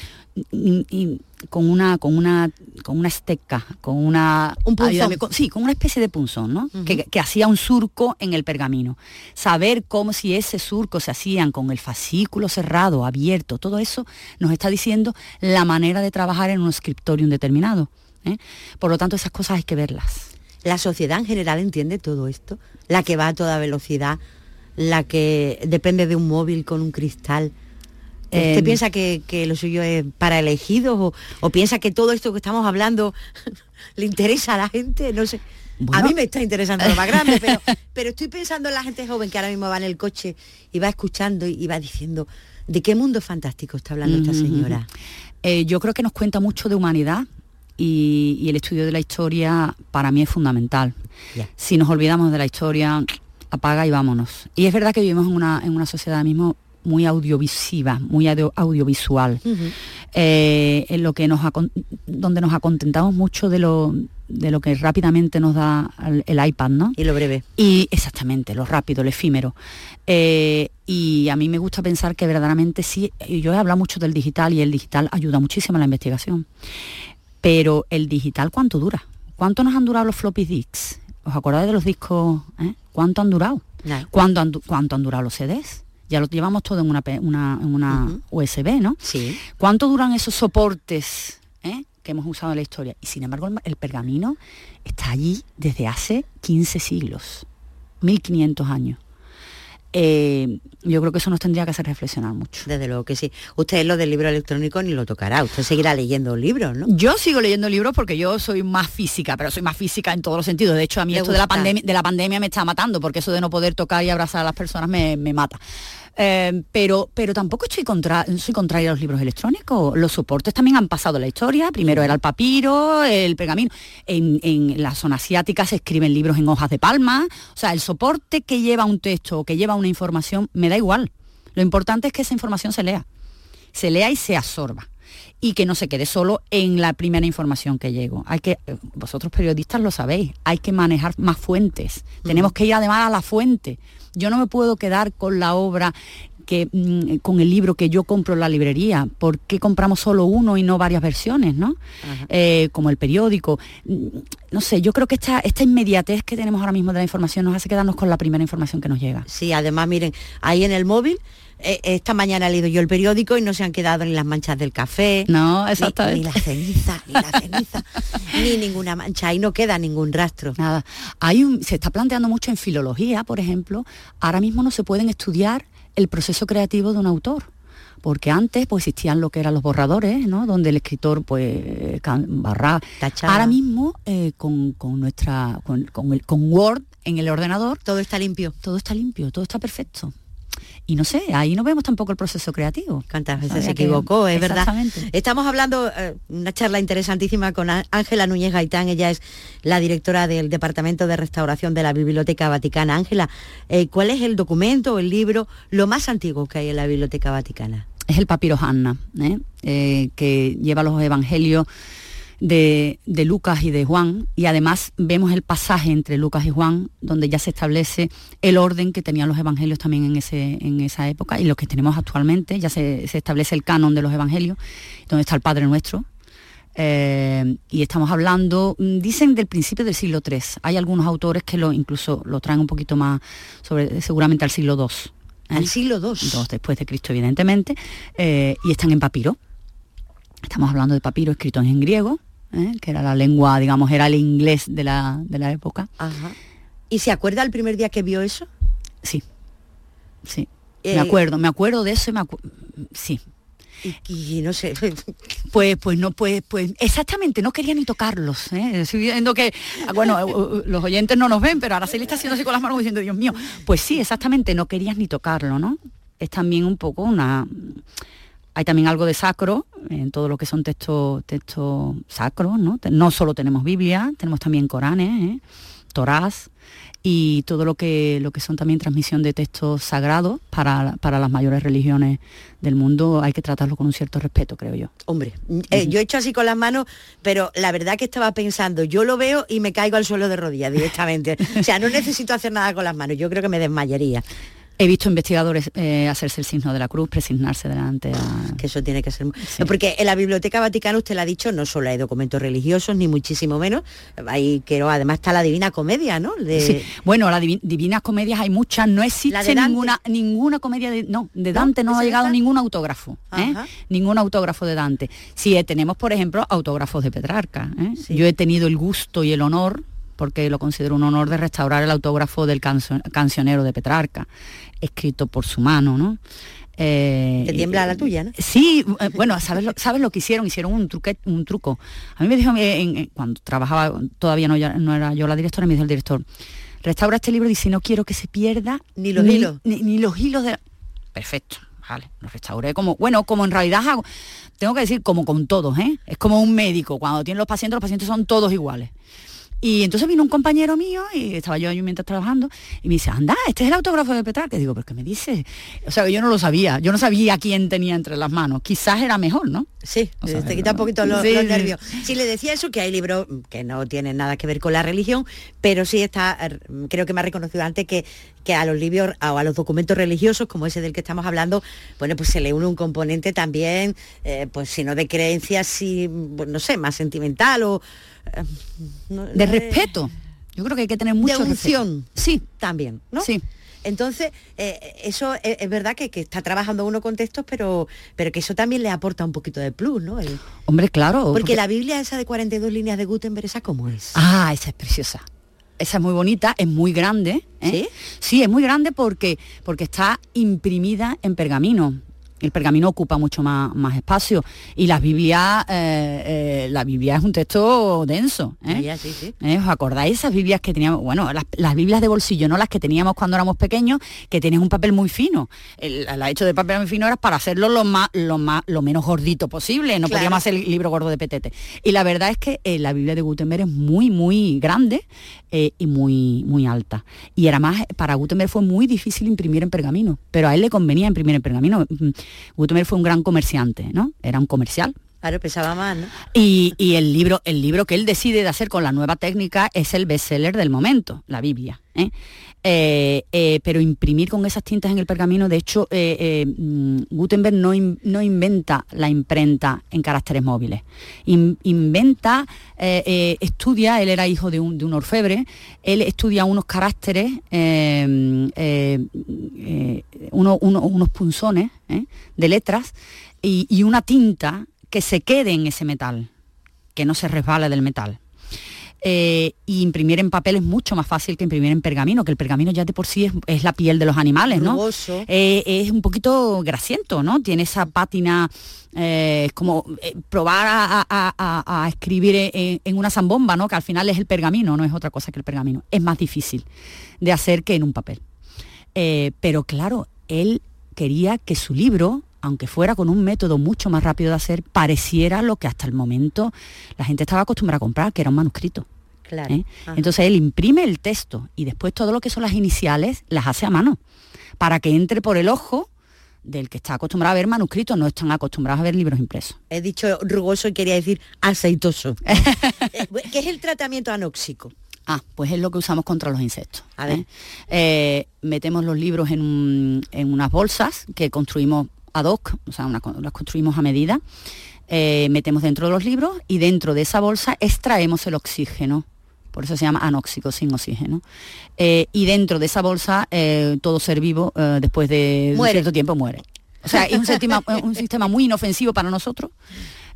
S5: Y, con una con una con una esteca con una
S4: un punzón.
S5: sí con una especie de punzón ¿no? que, hacía un surco en el pergamino. Saber cómo si ese surco se hacían con el fascículo cerrado abierto todo eso nos está diciendo la manera de trabajar en un scriptorium determinado ¿eh? por lo tanto esas cosas hay que verlas.
S4: La sociedad en general entiende todo esto la que va a toda velocidad la que depende de un móvil con un cristal ¿Usted em, piensa que, lo suyo es para elegidos o, piensa que todo esto que estamos hablando le interesa a la gente? No sé. A mí me está interesando lo más grande, pero, estoy pensando en la gente joven que ahora mismo va en el coche y va escuchando y va diciendo, ¿de qué mundo fantástico está hablando esta señora?
S5: Eh, yo creo que nos cuenta mucho de humanidad y, el estudio de la historia para mí es fundamental. Si nos olvidamos de la historia, apaga y vámonos. Y es verdad que vivimos en una, en una sociedad mismo muy audiovisiva, muy audiovisual, eh, en lo que nos donde nos acontentamos mucho de lo, de lo que rápidamente nos da el, iPad, ¿no?
S4: Y lo breve.
S5: Y exactamente, lo rápido, lo efímero. Eh, y a mí me gusta pensar que verdaderamente sí, yo he hablado mucho del digital y el digital ayuda muchísimo a la investigación. Pero el digital, ¿cuánto dura? ¿Cuánto nos han durado los floppy disks? ¿Os acordáis de los discos? Eh? ¿Cuánto han durado? ¿Cuánto, han, ¿Cuánto han durado los CDs? Ya lo llevamos todo en una, una, USB, ¿no?
S4: Sí.
S5: ¿Cuánto duran esos soportes eh, que hemos usado en la historia? Y sin embargo el, pergamino está allí desde hace 15 siglos, 1500 años. Eh, yo creo que eso nos tendría que hacer reflexionar mucho.
S4: Desde luego que sí. Usted lo del libro electrónico ni lo tocará, usted seguirá leyendo libros, ¿no?
S5: Yo sigo leyendo libros porque yo soy más física, pero soy más física en todos los sentidos. De hecho, a mí esto de la, pandemia, de la pandemia me está matando, porque eso de no poder tocar y abrazar a las personas me, me mata. Eh, pero, pero tampoco estoy contra, soy contraria a los libros electrónicos. Los soportes también han pasado la historia. Primero era el papiro, el pergamino. En, la zona asiática se escriben libros en hojas de palma. O sea, el soporte que lleva un texto o que lleva una información me da igual. Lo importante es que esa información se lea. Se lea y se absorba y que no se quede solo en la primera información que llego. Hay que, vosotros periodistas lo sabéis, hay que manejar más fuentes. Tenemos que ir además a la fuente. Yo no me puedo quedar con la obra que, mm, con el libro que yo compro en la librería, ¿por qué compramos solo uno y no varias versiones, ¿no? Eh, como el periódico. Mm, no sé, yo creo que esta, esta inmediatez que tenemos ahora mismo de la información nos hace quedarnos con la primera información que nos llega.
S4: Sí, además, miren, ahí en el móvil eh, esta mañana he leído yo el periódico y no se han quedado ni las manchas del café.
S5: No, exactamente.
S4: Ni, la ceniza, ni la ceniza, ni ninguna mancha. Ahí no queda ningún rastro.
S5: Nada. Hay un, se está planteando mucho en filología, por ejemplo. Ahora mismo no se pueden estudiar el proceso creativo de un autor porque antes pues existían lo que eran los borradores, ¿no? Donde el escritor pues barra. Ahora mismo eh, con, nuestra con, el, con Word en el ordenador
S4: todo está limpio.
S5: Todo está limpio, todo está perfecto y no sé, ahí no vemos tampoco el proceso creativo.
S4: ¿Cuántas veces se equivocó? Es verdad. Estamos hablando, eh, una charla interesantísima con Ángela Núñez Gaitán, ella es la directora del Departamento de Restauración de la Biblioteca Vaticana. Ángela, eh, ¿cuál es el documento o el libro lo más antiguo que hay en la Biblioteca Vaticana?
S5: Es el papiro Hanna, ¿eh? que lleva los evangelios de, Lucas y de Juan, y además vemos el pasaje entre Lucas y Juan, donde ya se establece el orden que tenían los evangelios también en, ese, en esa época, y lo que tenemos actualmente, ya se, establece el canon de los evangelios, donde está el Padre Nuestro, eh, y estamos hablando, mm, dicen del principio del siglo III. Hay algunos autores que lo incluso lo traen un poquito más sobre, seguramente al siglo II.
S4: ¿eh? Al siglo II.
S5: Dos después de Cristo, evidentemente, eh, y están en papiro. Estamos hablando de papiro escrito en griego, ¿eh? que era la lengua, digamos, era el inglés de la, de la época.
S4: ¿Y se acuerda el primer día que vio eso?
S5: Sí, sí. me eh, acuerdo, me acuerdo de eso y me acuerdo... Sí,
S4: y, no sé
S5: pues pues no pues pues exactamente no quería ni tocarlos ¿eh? estoy viendo que ah, bueno los oyentes no nos ven pero ahora se le está haciendo así con las manos diciendo Dios mío pues sí exactamente no querías ni tocarlo no es también un poco una Hay también algo de sacro en todo lo que son textos textos sacros, ¿no? No solo tenemos Biblia, tenemos también Coranes, ¿eh? Torás, y todo lo que, lo que son también transmisión de textos sagrados para, las mayores religiones del mundo hay que tratarlo con un cierto respeto, creo yo.
S4: Hombre, eh, yo he hecho así con las manos, pero la verdad que estaba pensando, yo lo veo y me caigo al suelo de rodillas directamente. o sea, no necesito hacer nada con las manos, yo creo que me desmayaría.
S5: He visto investigadores eh, hacerse el signo de la cruz, presignarse delante a...
S4: Que eso tiene que ser... Porque en la Biblioteca Vaticana, usted lo ha dicho, no solo hay documentos religiosos, ni muchísimo menos. Hay que además está la Divina Comedia, ¿no?
S5: Sí. Bueno, las Divinas Comedias hay muchas, no existe ninguna, ninguna comedia de... No, de Dante no, ha llegado ningún autógrafo. ¿eh? Ningún autógrafo de Dante. Sí, eh, tenemos, por ejemplo, autógrafos de Petrarca. Yo he tenido el gusto y el honor porque lo considero un honor de restaurar el autógrafo del cancionero de Petrarca escrito por su mano, ¿no?
S4: Eh, Te tiembla la tuya, ¿no?
S5: Sí, eh, bueno, ¿sabes lo, ¿sabes lo que hicieron? Hicieron un, truque, un truco. A mí me dijo, cuando trabajaba, todavía no, no, era yo la directora, me dijo el director, restaura este libro y dice, no quiero que se pierda
S4: ni los hilos.
S5: Ni, los hilos de... Perfecto, vale, lo restauré como, bueno, como en realidad hago, tengo que decir, como con todos, ¿eh? Es como un médico, cuando tiene los pacientes, los pacientes son todos iguales. Y entonces vino un compañero mío y estaba yo ahí mientras trabajando y me dice, anda, este es el autógrafo de Petrarca. Y digo, ¿pero qué me dice? O sea, yo no lo sabía, yo no sabía quién tenía entre las manos. Quizás era mejor, ¿no?
S4: Sí, te quita un poquito los, nervios. Sí. le decía eso, que hay libros que no tienen nada que ver con la religión, pero sí está, er, creo que me ha reconocido antes que, que a los libros o a los documentos religiosos, como ese del que estamos hablando, bueno, pues se le une un componente también, eh, pues si no de creencias, sí, pues, no sé, más sentimental o
S5: de respeto. Yo creo que hay que tener mucha
S4: unción.
S5: Sí.
S4: También, ¿no?
S5: Sí.
S4: Entonces, eh, eso es, verdad que, está trabajando uno con textos, pero, pero que eso también le aporta un poquito de plus, ¿no?
S5: Hombre, claro.
S4: Porque, la Biblia esa de 42 líneas de Gutenberg, ¿esa cómo es?
S5: Ah, esa es preciosa. Esa es muy bonita, es muy grande. ¿eh? ¿Sí? Sí, es muy grande porque, porque está imprimida en pergamino el pergamino ocupa mucho más, más espacio y las Biblias, eh, eh, la Biblia es un texto denso. ¿eh? ¿Os acordáis esas Biblias que teníamos? Bueno, las, Biblias de bolsillo, no las que teníamos cuando éramos pequeños, que tienen un papel muy fino. El, hecho de papel muy fino era para hacerlo lo más, lo más, lo menos gordito posible. No podíamos hacer el libro gordo de petete. Y la verdad es que la Biblia de Gutenberg es muy, muy grande y muy, muy alta. Y era más, para Gutenberg fue muy difícil imprimir en pergamino, pero a él le convenía imprimir en pergamino Gutenberg fue un gran comerciante, ¿no? Era un comercial.
S4: Claro, pesaba más, ¿no?
S5: Y, el libro, el libro que él decide de hacer con la nueva técnica es el bestseller del momento, la Biblia. ¿eh? Eh, eh, pero imprimir con esas tintas en el pergamino, de hecho, mm, Gutenberg no, no, inventa la imprenta en caracteres móviles. inventa, estudia, él era hijo de un, de un, orfebre, él estudia unos caracteres, unos punzones de letras y una tinta que se quede en ese metal, que no se resbale del metal. Eh, y imprimir en papel es mucho más fácil que imprimir en pergamino, que el pergamino ya de por sí es, la piel de los animales, ¿no? Eh, es un poquito grasiento, ¿no? Tiene esa pátina, eh, es como probar a, escribir en, en, una zambomba, ¿no? Que al final es el pergamino, no es otra cosa que el pergamino. Es más difícil de hacer que en un papel. pero claro, él quería que su libro aunque fuera con un método mucho más rápido de hacer, pareciera lo que hasta el momento la gente estaba acostumbrada a comprar, que era un manuscrito.
S4: Claro. ¿eh?
S5: Entonces él imprime el texto y después todo lo que son las iniciales las hace a mano, para que entre por el ojo del que está acostumbrado a ver manuscritos, no están acostumbrados a ver libros impresos.
S4: He dicho rugoso y quería decir aceitoso. Eh, ¿Qué es el tratamiento anóxico?
S5: Ah, pues es lo que usamos contra los insectos. A ver. ¿eh? metemos los libros en, en, unas bolsas que construimos ad hoc, o sea, las construimos a medida, eh, metemos dentro de los libros y dentro de esa bolsa extraemos el oxígeno. Por eso se llama anóxico, sin oxígeno. Eh, y dentro de esa bolsa, eh, todo ser vivo, después de un cierto tiempo, muere. O sea, es un sistema, un sistema muy inofensivo para nosotros.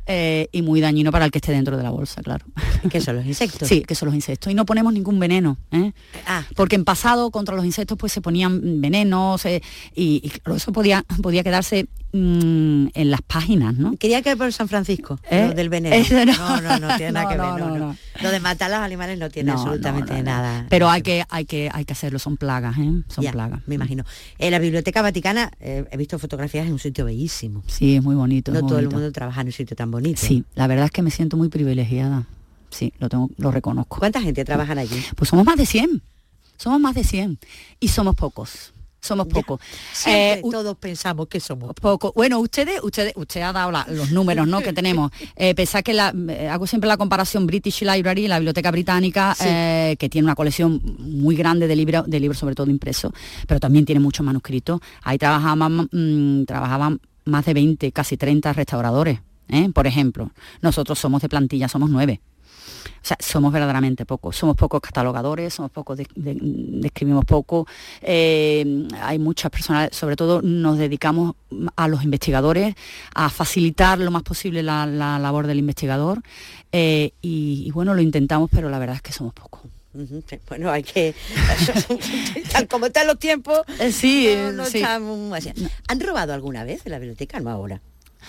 S5: eh, y muy dañino para el que esté dentro de la bolsa, claro.
S4: ¿Qué son los insectos?
S5: Sí, que son los insectos. Y no ponemos ningún veneno. ¿eh? Ah. Porque en pasado contra los insectos pues se ponían venenos y, y, eso podía, podía quedarse Mm, en las páginas, ¿no?
S4: Quería que por San Francisco, ¿Eh? lo del veneno. No, no, no, tiene nada que ver. Lo de matar a los animales no tiene absolutamente nada.
S5: Pero hay que, hay que, hay que hacerlo, son plagas, ¿eh? Son plagas.
S4: Me imagino. En la Biblioteca Vaticana eh, he visto fotografías en un sitio bellísimo.
S5: Sí, es muy bonito.
S4: No
S5: todo
S4: el mundo trabaja en un sitio tan bonito.
S5: Sí, la verdad es que me siento muy privilegiada. Sí, lo tengo, lo reconozco.
S4: ¿Cuánta gente trabaja allí?
S5: Pues somos más de 100. Somos más de 100 y somos pocos somos pocos.
S4: Eh, todos pensamos que somos
S5: pocos. Bueno, ustedes, ustedes, usted ha dado los números ¿no? que tenemos. Eh, pensad que la, eh, hago siempre la comparación British Library, la biblioteca británica, eh, que tiene una colección muy grande de libros, de libros sobre todo impresos, pero también tiene muchos manuscritos. Ahí trabajaban, mm, trabajaban más de 20, casi 30 restauradores. Por ejemplo, nosotros somos de plantilla, somos nueve. O sea, somos verdaderamente pocos, somos pocos catalogadores, somos pocos, describimos poco, eh, hay muchas personas, sobre todo nos dedicamos a los investigadores, a facilitar lo más posible la, labor del investigador eh, y, bueno, lo intentamos, pero la verdad es que somos pocos.
S4: Bueno, hay que... tal como están los tiempos...
S5: Eh, sí,
S4: ¿Han robado alguna vez en la biblioteca? No ahora.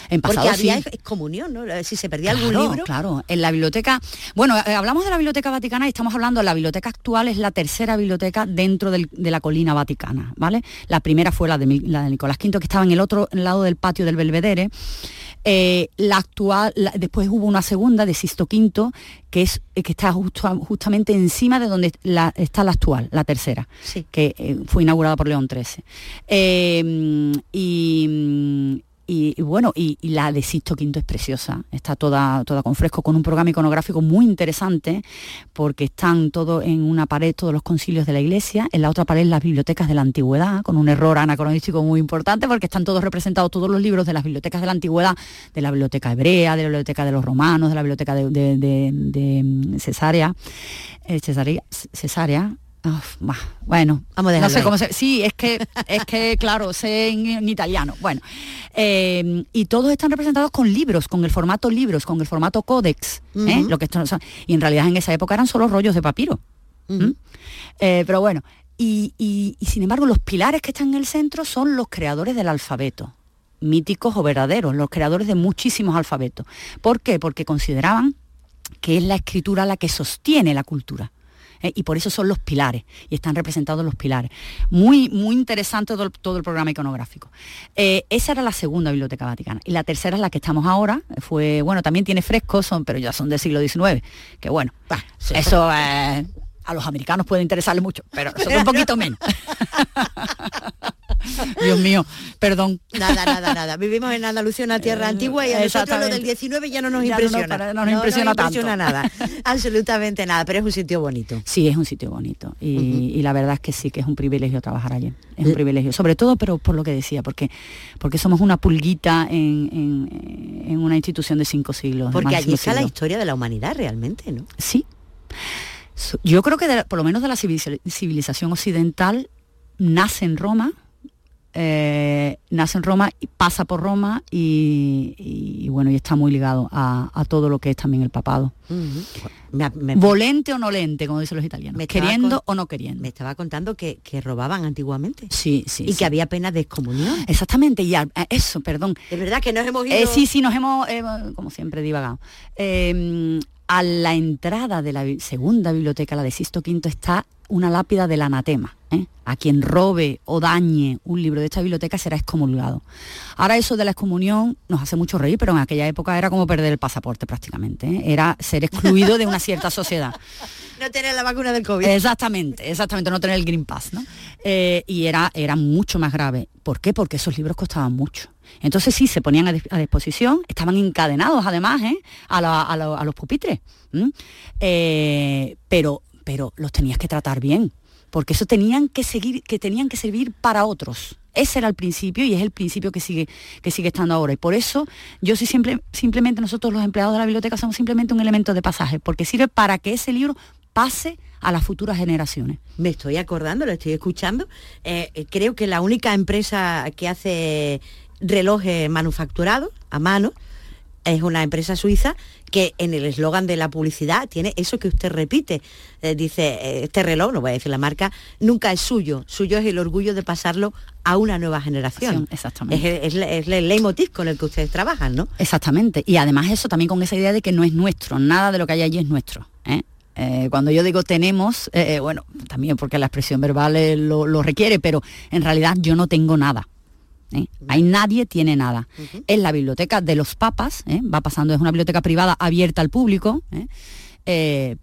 S5: En pasado,
S4: Porque había comunión, ¿no? Si se perdía algún libro.
S5: Claro, en la biblioteca. Bueno, eh, hablamos de la Biblioteca Vaticana y estamos hablando, de la biblioteca actual es la tercera biblioteca dentro de la colina vaticana, ¿vale? La primera fue la de, la de Nicolás V, que estaba en el otro lado del patio del Belvedere. Eh, la actual, después hubo una segunda de Sisto V, que, es, eh, que está justamente encima de donde está la actual, la tercera, que fue inaugurada por León XIII. y, y, bueno, y, la de Sisto Quinto es preciosa, está toda, toda con fresco, con un programa iconográfico muy interesante, porque están todos en una pared todos los concilios de la iglesia, en la otra pared las bibliotecas de la antigüedad, con un error anacronístico muy importante, porque están todos representados todos los libros de las bibliotecas de la antigüedad, de la biblioteca hebrea, de la biblioteca de los romanos, de la biblioteca de, de, Cesarea, eh, Cesarea, bueno, vamos a no sé cómo se, sí, es que es que claro, sé en, italiano. Bueno, eh, y todos están representados con libros, con el formato libros, con el formato códex, ¿eh? lo que y en realidad en esa época eran solo rollos de papiro. Eh, pero bueno, y, y sin embargo los pilares que están en el centro son los creadores del alfabeto míticos o verdaderos, los creadores de muchísimos alfabetos. ¿Por qué? Porque consideraban que es la escritura la que sostiene la cultura. ¿Eh? y por eso son los pilares, y están representados los pilares. Muy, muy interesante todo, el programa iconográfico. Eh, esa era la segunda Biblioteca Vaticana. Y la tercera es la que estamos ahora, fue, bueno, también tiene frescos, son, pero ya son del siglo XIX, que bueno, eso a los americanos puede interesarle mucho, pero nosotros un poquito menos. Dios mío, perdón.
S4: Nada, nada, nada. Vivimos en Andalucía, una tierra antigua y a nosotros lo del 19 ya no nos impresiona.
S5: No, nos impresiona, impresiona
S4: nada. Absolutamente nada, pero es un sitio bonito.
S5: Sí, es un sitio bonito. Y, la verdad es que sí, que es un privilegio trabajar allí. Es un privilegio. Sobre todo, pero por lo que decía, porque, porque somos una pulguita en, una institución de cinco siglos.
S4: Porque allí está la historia de la humanidad realmente, ¿no?
S5: Sí. Yo creo que por lo menos de la civilización occidental nace en Roma, eh, nace en Roma, pasa por Roma y, bueno, y está muy ligado a, todo lo que es también el papado. Volente o no lente, como dicen los italianos, queriendo o no queriendo.
S4: Me estaba contando que, robaban antiguamente.
S5: Sí, sí.
S4: Y que había pena de excomunión.
S5: Exactamente, y eso, perdón.
S4: Es verdad que nos hemos ido...
S5: Eh, sí, sí, nos hemos, eh, como siempre, divagado. A la entrada de la segunda biblioteca, la de Sisto V, está una lápida del anatema. ¿eh? A quien robe o dañe un libro de esta biblioteca será excomulgado. Ahora eso de la excomunión nos hace mucho reír, pero en aquella época era como perder el pasaporte prácticamente. ¿eh? Era ser excluido de una cierta sociedad.
S4: No tener la vacuna del COVID.
S5: Exactamente, exactamente, no tener el Green Pass. ¿no? Eh, y era, era mucho más grave. ¿Por qué? Porque esos libros costaban mucho. Entonces sí, se ponían a, disposición, estaban encadenados además a, los pupitres. pero pero los tenías que tratar bien, porque eso tenían que seguir, que tenían que servir para otros. Ese era el principio y es el principio que sigue, que sigue estando ahora. Y por eso yo siempre, simplemente nosotros los empleados de la biblioteca somos simplemente un elemento de pasaje, porque sirve para que ese libro pase a las futuras generaciones.
S4: Me estoy acordando, lo estoy escuchando. Eh, eh, creo que la única empresa que hace relojes manufacturados a mano es una empresa suiza que en el eslogan de la publicidad tiene eso que usted repite. Eh, dice, eh, este reloj, no voy a decir la marca, nunca es suyo. Suyo es el orgullo de pasarlo a una nueva generación.
S5: Exactamente.
S4: Es, el leitmotiv con el que ustedes trabajan, ¿no?
S5: Exactamente. Y además eso también con esa idea de que no es nuestro, nada de lo que hay allí es nuestro. ¿eh? cuando yo digo tenemos, bueno, también porque la expresión verbal lo, requiere, pero en realidad yo no tengo nada. ¿Eh? Ahí nadie tiene nada. Es la biblioteca de los papas, ¿eh? va pasando, es una biblioteca privada abierta al público. ¿eh?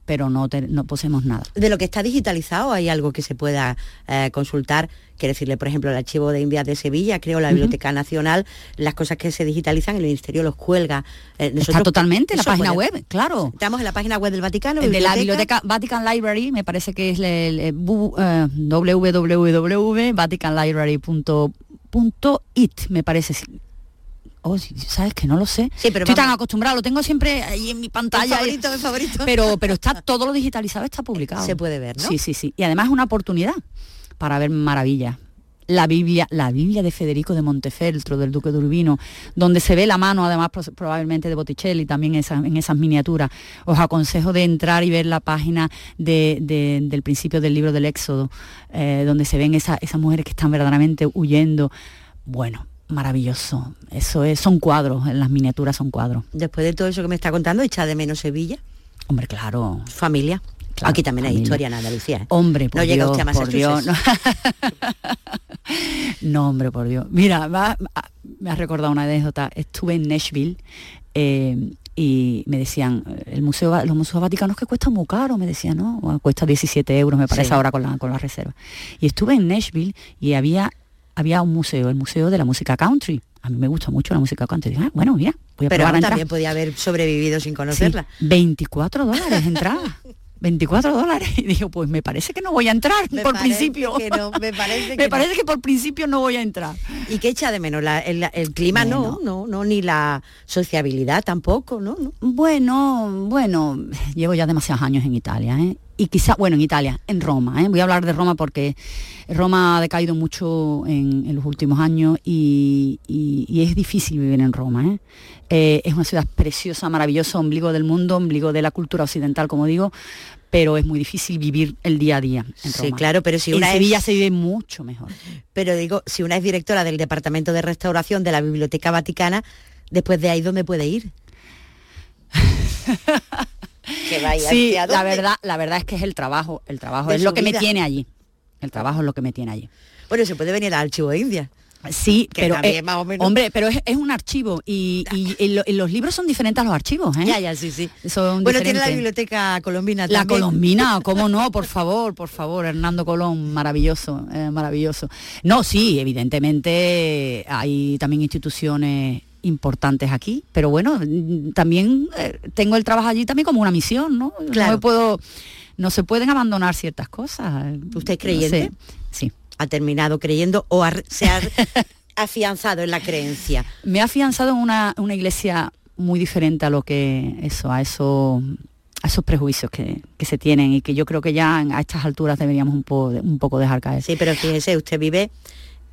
S5: pero no, no, poseemos nada.
S4: De lo que está digitalizado, ¿hay algo que se pueda consultar? Quiero decirle, por ejemplo, el archivo de Indias de Sevilla, creo, la Biblioteca Nacional, las cosas que se digitalizan, el Ministerio los cuelga.
S5: está totalmente en la página web, claro.
S4: Estamos en la página web del Vaticano.
S5: De la Biblioteca Vatican Library, me parece que es el, .it, me parece. Oh, sabes que no lo sé.
S4: Sí, pero
S5: Estoy tan acostumbrado, lo tengo siempre ahí en mi pantalla.
S4: favorito, favorito.
S5: Pero, pero está todo lo digitalizado, está publicado.
S4: Se puede ver, ¿no?
S5: Sí, sí, sí. Y además es una oportunidad para ver maravillas la Biblia, la Biblia de Federico de Montefeltro, del Duque de Urbino, donde se ve la mano además probablemente de Botticelli también en esas miniaturas. Os aconsejo de entrar y ver la página del principio del libro del Éxodo, eh, donde se ven esas mujeres que están verdaderamente huyendo. Bueno, maravilloso. Eso es, son cuadros, en las miniaturas son cuadros.
S4: Después de todo eso que me está contando, ¿echa de menos Sevilla?
S5: Hombre, claro.
S4: Familia. Aquí también hay historia en Andalucía. ¿eh?
S5: Hombre, por no llega usted a por Dios, no. hombre, por Dios. Mira, me ha recordado una anécdota. Estuve en Nashville eh, y me decían, el museo, los museos vaticanos que cuestan muy caro, me decían, ¿no? cuesta 17 euros, me parece ahora con la, con la reserva. Y estuve en Nashville y había, había un museo, el Museo de la Música Country. A mí me gusta mucho la música country. Ah, bueno, mira,
S4: voy a Pero también podía haber sobrevivido sin conocerla.
S5: 24 dólares entrada. 24 dólares. Y digo, pues me parece que no voy a entrar por principio.
S4: me parece, que,
S5: parece que por principio no voy a entrar.
S4: ¿Y qué echa de menos? el, clima no, no, no, ni la sociabilidad tampoco, ¿no?
S5: Bueno, bueno, llevo ya demasiados años en Italia, ¿eh? Y quizá, bueno, en Italia, en Roma, ¿eh? voy a hablar de Roma porque Roma ha decaído mucho en, los últimos años y, es difícil vivir en Roma. ¿eh? Eh, es una ciudad preciosa, maravillosa, ombligo del mundo, ombligo de la cultura occidental, como digo, pero es muy difícil vivir el día a día. En Roma.
S4: Sí, claro, pero si
S5: en Sevilla se vive mucho mejor.
S4: Pero digo, si una es directora del Departamento de Restauración de la Biblioteca Vaticana, después de ahí, ¿dónde puede ir?
S5: sí, la verdad, la verdad es que es el trabajo, el trabajo es lo que me tiene allí. El trabajo es lo que me tiene allí.
S4: Bueno, se puede venir al archivo de India.
S5: Sí, pero hombre, pero es, un archivo y, los libros son diferentes a los archivos, ¿eh?
S4: Ya, ya, sí, sí. bueno, tiene la biblioteca colombina
S5: La colombina, cómo no, por favor, por favor, Hernando Colón, maravilloso, eh, maravilloso. No, sí, evidentemente hay también instituciones importantes aquí, pero bueno, también eh, tengo el trabajo allí también como una misión, ¿no? Claro. No puedo, no se pueden abandonar ciertas cosas.
S4: ¿Usted es creyente?
S5: sí.
S4: ¿Ha terminado creyendo o se ha afianzado en la creencia?
S5: Me ha afianzado en una, iglesia muy diferente a lo que eso, a eso a esos prejuicios que, se tienen y que yo creo que ya a estas alturas deberíamos un, poco, un poco dejar caer.
S4: Sí, pero fíjese, usted vive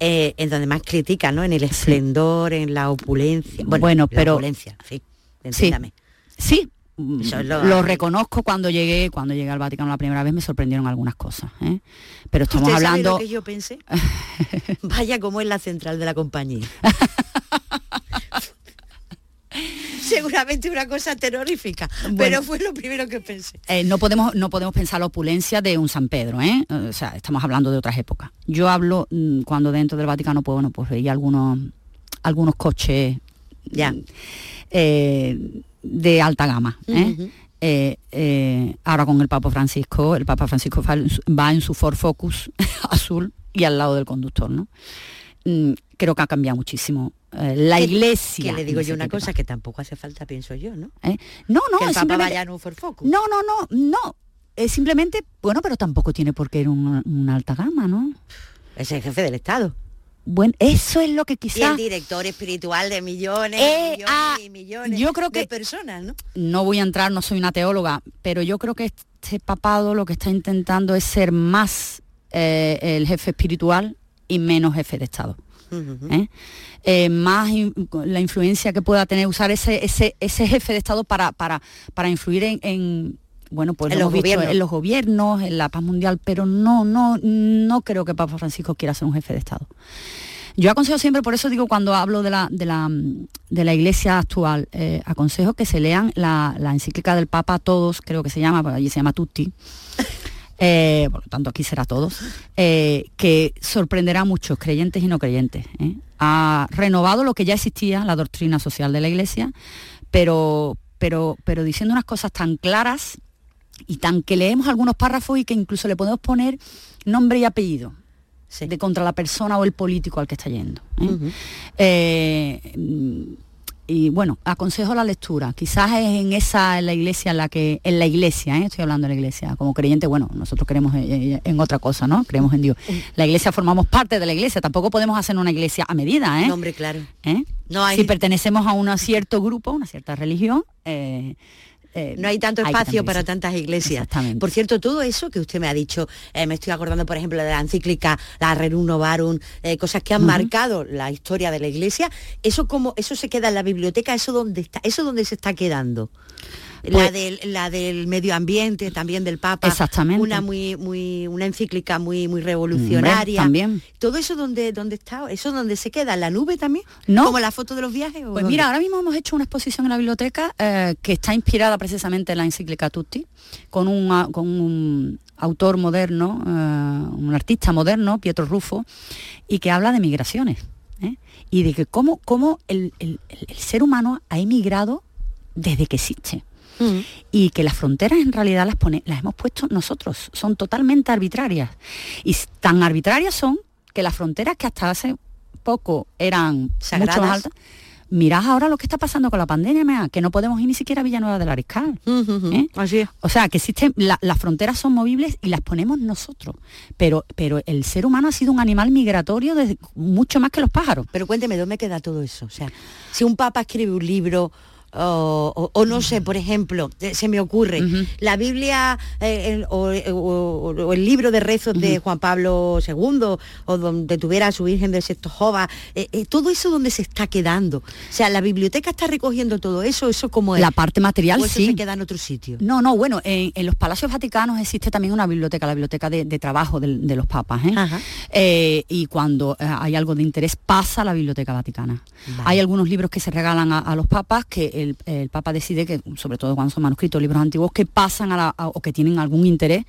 S4: eh, en donde más critica, ¿no? En el esplendor, en la opulencia.
S5: Bueno, pero...
S4: La opulencia, sí, entiéndame.
S5: Sí, lo, reconozco cuando llegué, cuando llegué al Vaticano la primera vez me sorprendieron algunas cosas. ¿eh? Pero estamos hablando.
S4: Sabe lo que yo pensé? Vaya como es la central de la compañía. seguramente una cosa terrorífica, pero fue lo primero que pensé.
S5: Eh, no, podemos, no podemos pensar la opulencia de un San Pedro, ¿eh? O sea, estamos hablando de otras épocas. Yo hablo mm, cuando dentro del Vaticano, pues bueno, pues veía algunos, algunos coches
S4: ya.
S5: Eh, de alta gama. ahora con el Papa Francisco, el Papa Francisco va en su Ford Focus azul y al lado del conductor, ¿no? Creo que ha cambiado muchísimo eh, la iglesia.
S4: Que le digo yo una cosa que tampoco hace falta, pienso yo, ¿no?
S5: ¿Eh? No, no,
S4: que el Papa vaya en un Focus.
S5: No, no, no, no. Es simplemente, bueno, pero tampoco tiene por qué ir una, una alta gama, ¿no?
S4: Es el jefe del Estado.
S5: Bueno, eso es lo que quizás... Y
S4: el director espiritual de millones, eh, millones ah, y millones
S5: yo creo que,
S4: de personas, ¿no?
S5: No voy a entrar, no soy una teóloga, pero yo creo que este papado lo que está intentando es ser más el jefe espiritual y menos jefe de Estado. ¿eh? Eh, más la influencia que pueda tener usar ese, ese, ese jefe de Estado para, para, para influir en, bueno, pues en los, gobiernos. en los gobiernos, en la paz mundial, pero no, no, no creo que Papa Francisco quiera ser un jefe de Estado. Yo aconsejo siempre, por eso digo cuando hablo de la, de la, de la iglesia actual, eh, aconsejo que se lean la, encíclica del Papa a todos, creo que se llama, allí se llama Tutti. Eh, por lo tanto aquí será todos, eh, que sorprenderá a muchos creyentes y no creyentes. Ha renovado lo que ya existía, la doctrina social de la Iglesia, pero, pero, pero diciendo unas cosas tan claras y tan que leemos algunos párrafos y que incluso le podemos poner nombre y apellido de contra la persona o el político al que está yendo. ¿eh? Eh, y bueno, aconsejo la lectura. Quizás es en esa en la iglesia en la que, en la iglesia, ¿eh? estoy hablando de la iglesia, como creyente, bueno, nosotros creemos en, otra cosa, ¿no? Creemos en Dios. La iglesia formamos parte de la iglesia, tampoco podemos hacer una iglesia a medida, ¿eh?
S4: hombre, claro.
S5: No Si pertenecemos a un cierto grupo, una cierta religión,
S4: eh, no hay tanto espacio para tantas iglesias. Por cierto, todo eso que usted me ha dicho, eh, me estoy acordando, por ejemplo, de la encíclica, la Rerum Novarum, eh, cosas que han marcado la historia de la iglesia, eso como, eso se queda en la biblioteca, eso dónde está, eso dónde se está quedando la, pues del, la del medio ambiente, también del Papa.
S5: Exactamente.
S4: Una muy, muy, una encíclica muy, muy revolucionaria.
S5: también.
S4: Todo eso donde, donde está, eso donde se queda, en la nube también,
S5: no.
S4: como la foto de los viajes.
S5: pues mira, ahora mismo hemos hecho una exposición en la biblioteca eh, que está inspirada precisamente en la encíclica Tutti, con un, con un autor moderno, eh, un artista moderno, Pietro Rufo, y que habla de migraciones. ¿eh? Y de que cómo, cómo el, el ser humano ha emigrado desde que existe. Mm. y que las fronteras en realidad las, pone, las hemos puesto nosotros, son totalmente arbitrarias. Y tan arbitrarias son que las fronteras que hasta hace poco eran mucho más altas, mirad ahora lo que está pasando con la pandemia, que no podemos ir ni siquiera a Villanueva del Ariscal.
S4: ¿eh? Así es.
S5: O sea, que existen, las fronteras son movibles y las ponemos nosotros. Pero, pero el ser humano ha sido un animal migratorio desde, mucho más que los pájaros.
S4: Pero cuénteme, ¿dónde queda todo eso? O sea, si un papa escribe un libro o, no sé, por ejemplo, se me ocurre, la Biblia eh, o, el libro de rezos de Juan Pablo II, o donde tuviera a su Virgen de Sexto Jova, eh, eh, todo eso donde se está quedando. O sea, la biblioteca está recogiendo todo eso, eso como
S5: La parte material,
S4: o
S5: sí.
S4: se queda en otro sitio.
S5: No, no, bueno, en, los palacios vaticanos existe también una biblioteca, la biblioteca de, trabajo de, los papas. y cuando hay algo de interés pasa a la biblioteca vaticana. Hay algunos libros que se regalan a, a los papas que el, Papa decide que, sobre todo cuando son manuscritos, libros antiguos, que pasan a la, o que tienen algún interés.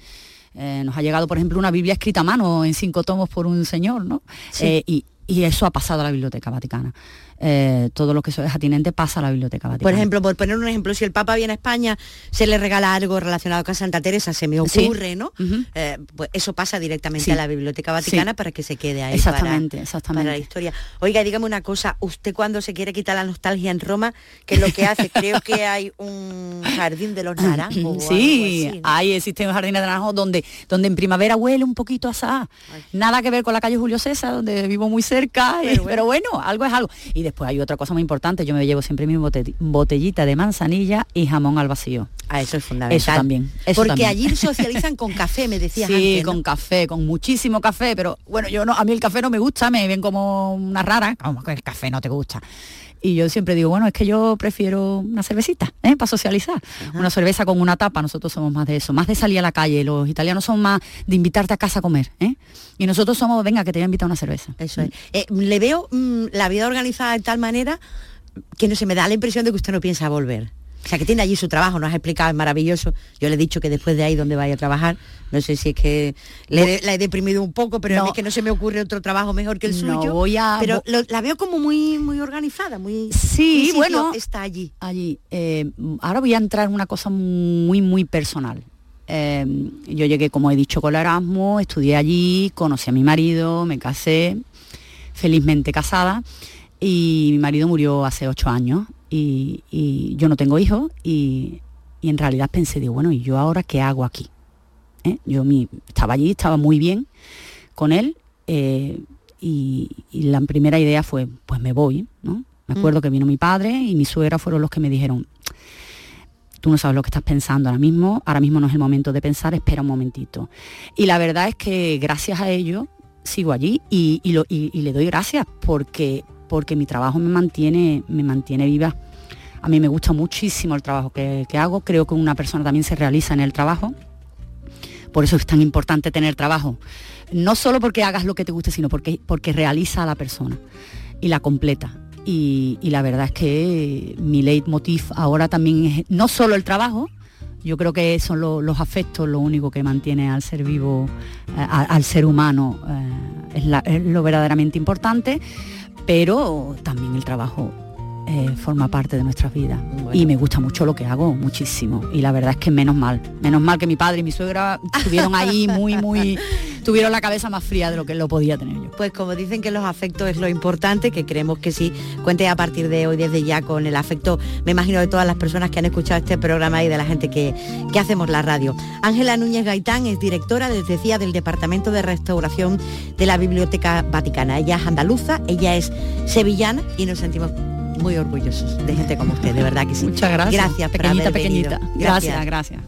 S5: Eh, nos ha llegado, por ejemplo, una Biblia escrita a mano en cinco tomos por un señor, ¿no? Eh, y, y eso ha pasado a la Biblioteca Vaticana. Eh, todo lo que es atinente pasa a la Biblioteca Vaticana.
S4: Por ejemplo, por poner un ejemplo, si el Papa viene a España, se le regala algo relacionado con Santa Teresa, se me ocurre, ¿no? Eh, pues eso pasa directamente a la Biblioteca Vaticana para que se quede ahí
S5: exactamente, exactamente.
S4: para la historia. Oiga, dígame una cosa, usted cuando se quiere quitar la nostalgia en Roma, ¿qué es lo que hace? Creo que hay un jardín de los naranjos.
S5: sí, ahí existe un jardín de naranjos donde, donde en primavera huele un poquito a Nada que ver con la calle Julio César, donde vivo muy cerca, pero bueno, algo es algo. Y después hay otra cosa muy importante, yo me llevo siempre mi botellita de manzanilla y jamón al vacío.
S4: Ah, eso es fundamental.
S5: Eso también.
S4: Porque allí socializan con café, me decías
S5: sí, con café, con muchísimo café, pero bueno, yo no, a mí el café no me gusta, me ven como una rara, como que el café no te gusta. Y yo siempre digo, bueno, es que yo prefiero una cervecita, ¿eh? para socializar. Una cerveza con una tapa, nosotros somos más de eso, más de salir a la calle. Los italianos son más de invitarte a casa a comer. ¿eh? Y nosotros somos, venga, que te voy a invitar una cerveza.
S4: Eso es. Eh, le veo mm, la vida organizada de tal manera que no se me da la impresión de que usted no piensa volver. O sea, que tiene allí su trabajo, nos ha explicado, es maravilloso. Yo le he dicho que después de ahí donde vaya a trabajar, no sé si es que le, la he deprimido un poco, pero es que no se me ocurre otro trabajo mejor que el suyo.
S5: Voy a,
S4: pero la veo como muy muy organizada, muy
S5: Sí, bueno,
S4: está allí.
S5: Allí. Eh, ahora voy a entrar en una cosa muy, muy personal. Eh, yo llegué, como he dicho, con el Erasmus, estudié allí, conocí a mi marido, me casé, felizmente casada, y mi marido murió hace ocho años y, yo no tengo hijos y, en realidad pensé, digo, bueno, ¿y yo ahora qué hago aquí? ¿Eh? Yo mi, estaba allí, estaba muy bien con él eh, y, la primera idea fue, pues me voy, ¿no? Me mm. acuerdo que vino mi padre y mi suegra fueron los que me dijeron, tú no sabes lo que estás pensando ahora mismo, ahora mismo no es el momento de pensar, espera un momentito. Y la verdad es que gracias a ello sigo allí y, le doy gracias porque, porque mi trabajo me mantiene, me mantiene viva. A mí me gusta muchísimo el trabajo que, hago, creo que una persona también se realiza en el trabajo. Por eso es tan importante tener trabajo. No solo porque hagas lo que te guste, sino porque, porque realiza a la persona y la completa. Y, la verdad es que mi leitmotiv ahora también es no solo el trabajo, yo creo que son los afectos lo único que mantiene al ser vivo, eh, al ser humano, eh, es, lo verdaderamente importante, pero también el trabajo eh, forma parte de nuestras vidas. Y me gusta mucho lo que hago, muchísimo. Y la verdad es que menos mal, menos mal que mi padre y mi suegra estuvieron ahí muy, muy, tuvieron la cabeza más fría de lo que lo podía tener yo.
S4: Pues como dicen que los afectos es lo importante, que creemos que sí, cuente a partir de hoy, desde ya, con el afecto, me imagino, de todas las personas que han escuchado este programa y de la gente que, que hacemos la radio. Ángela Núñez Gaitán es directora, les decía, del Departamento de Restauración de la Biblioteca Vaticana. Ella es andaluza, ella es sevillana y nos sentimos muy orgullosos de gente como usted, de verdad que sí.
S5: Muchas gracias.
S4: Gracias,
S5: pequeñita, pequeñita. Gracias, gracias.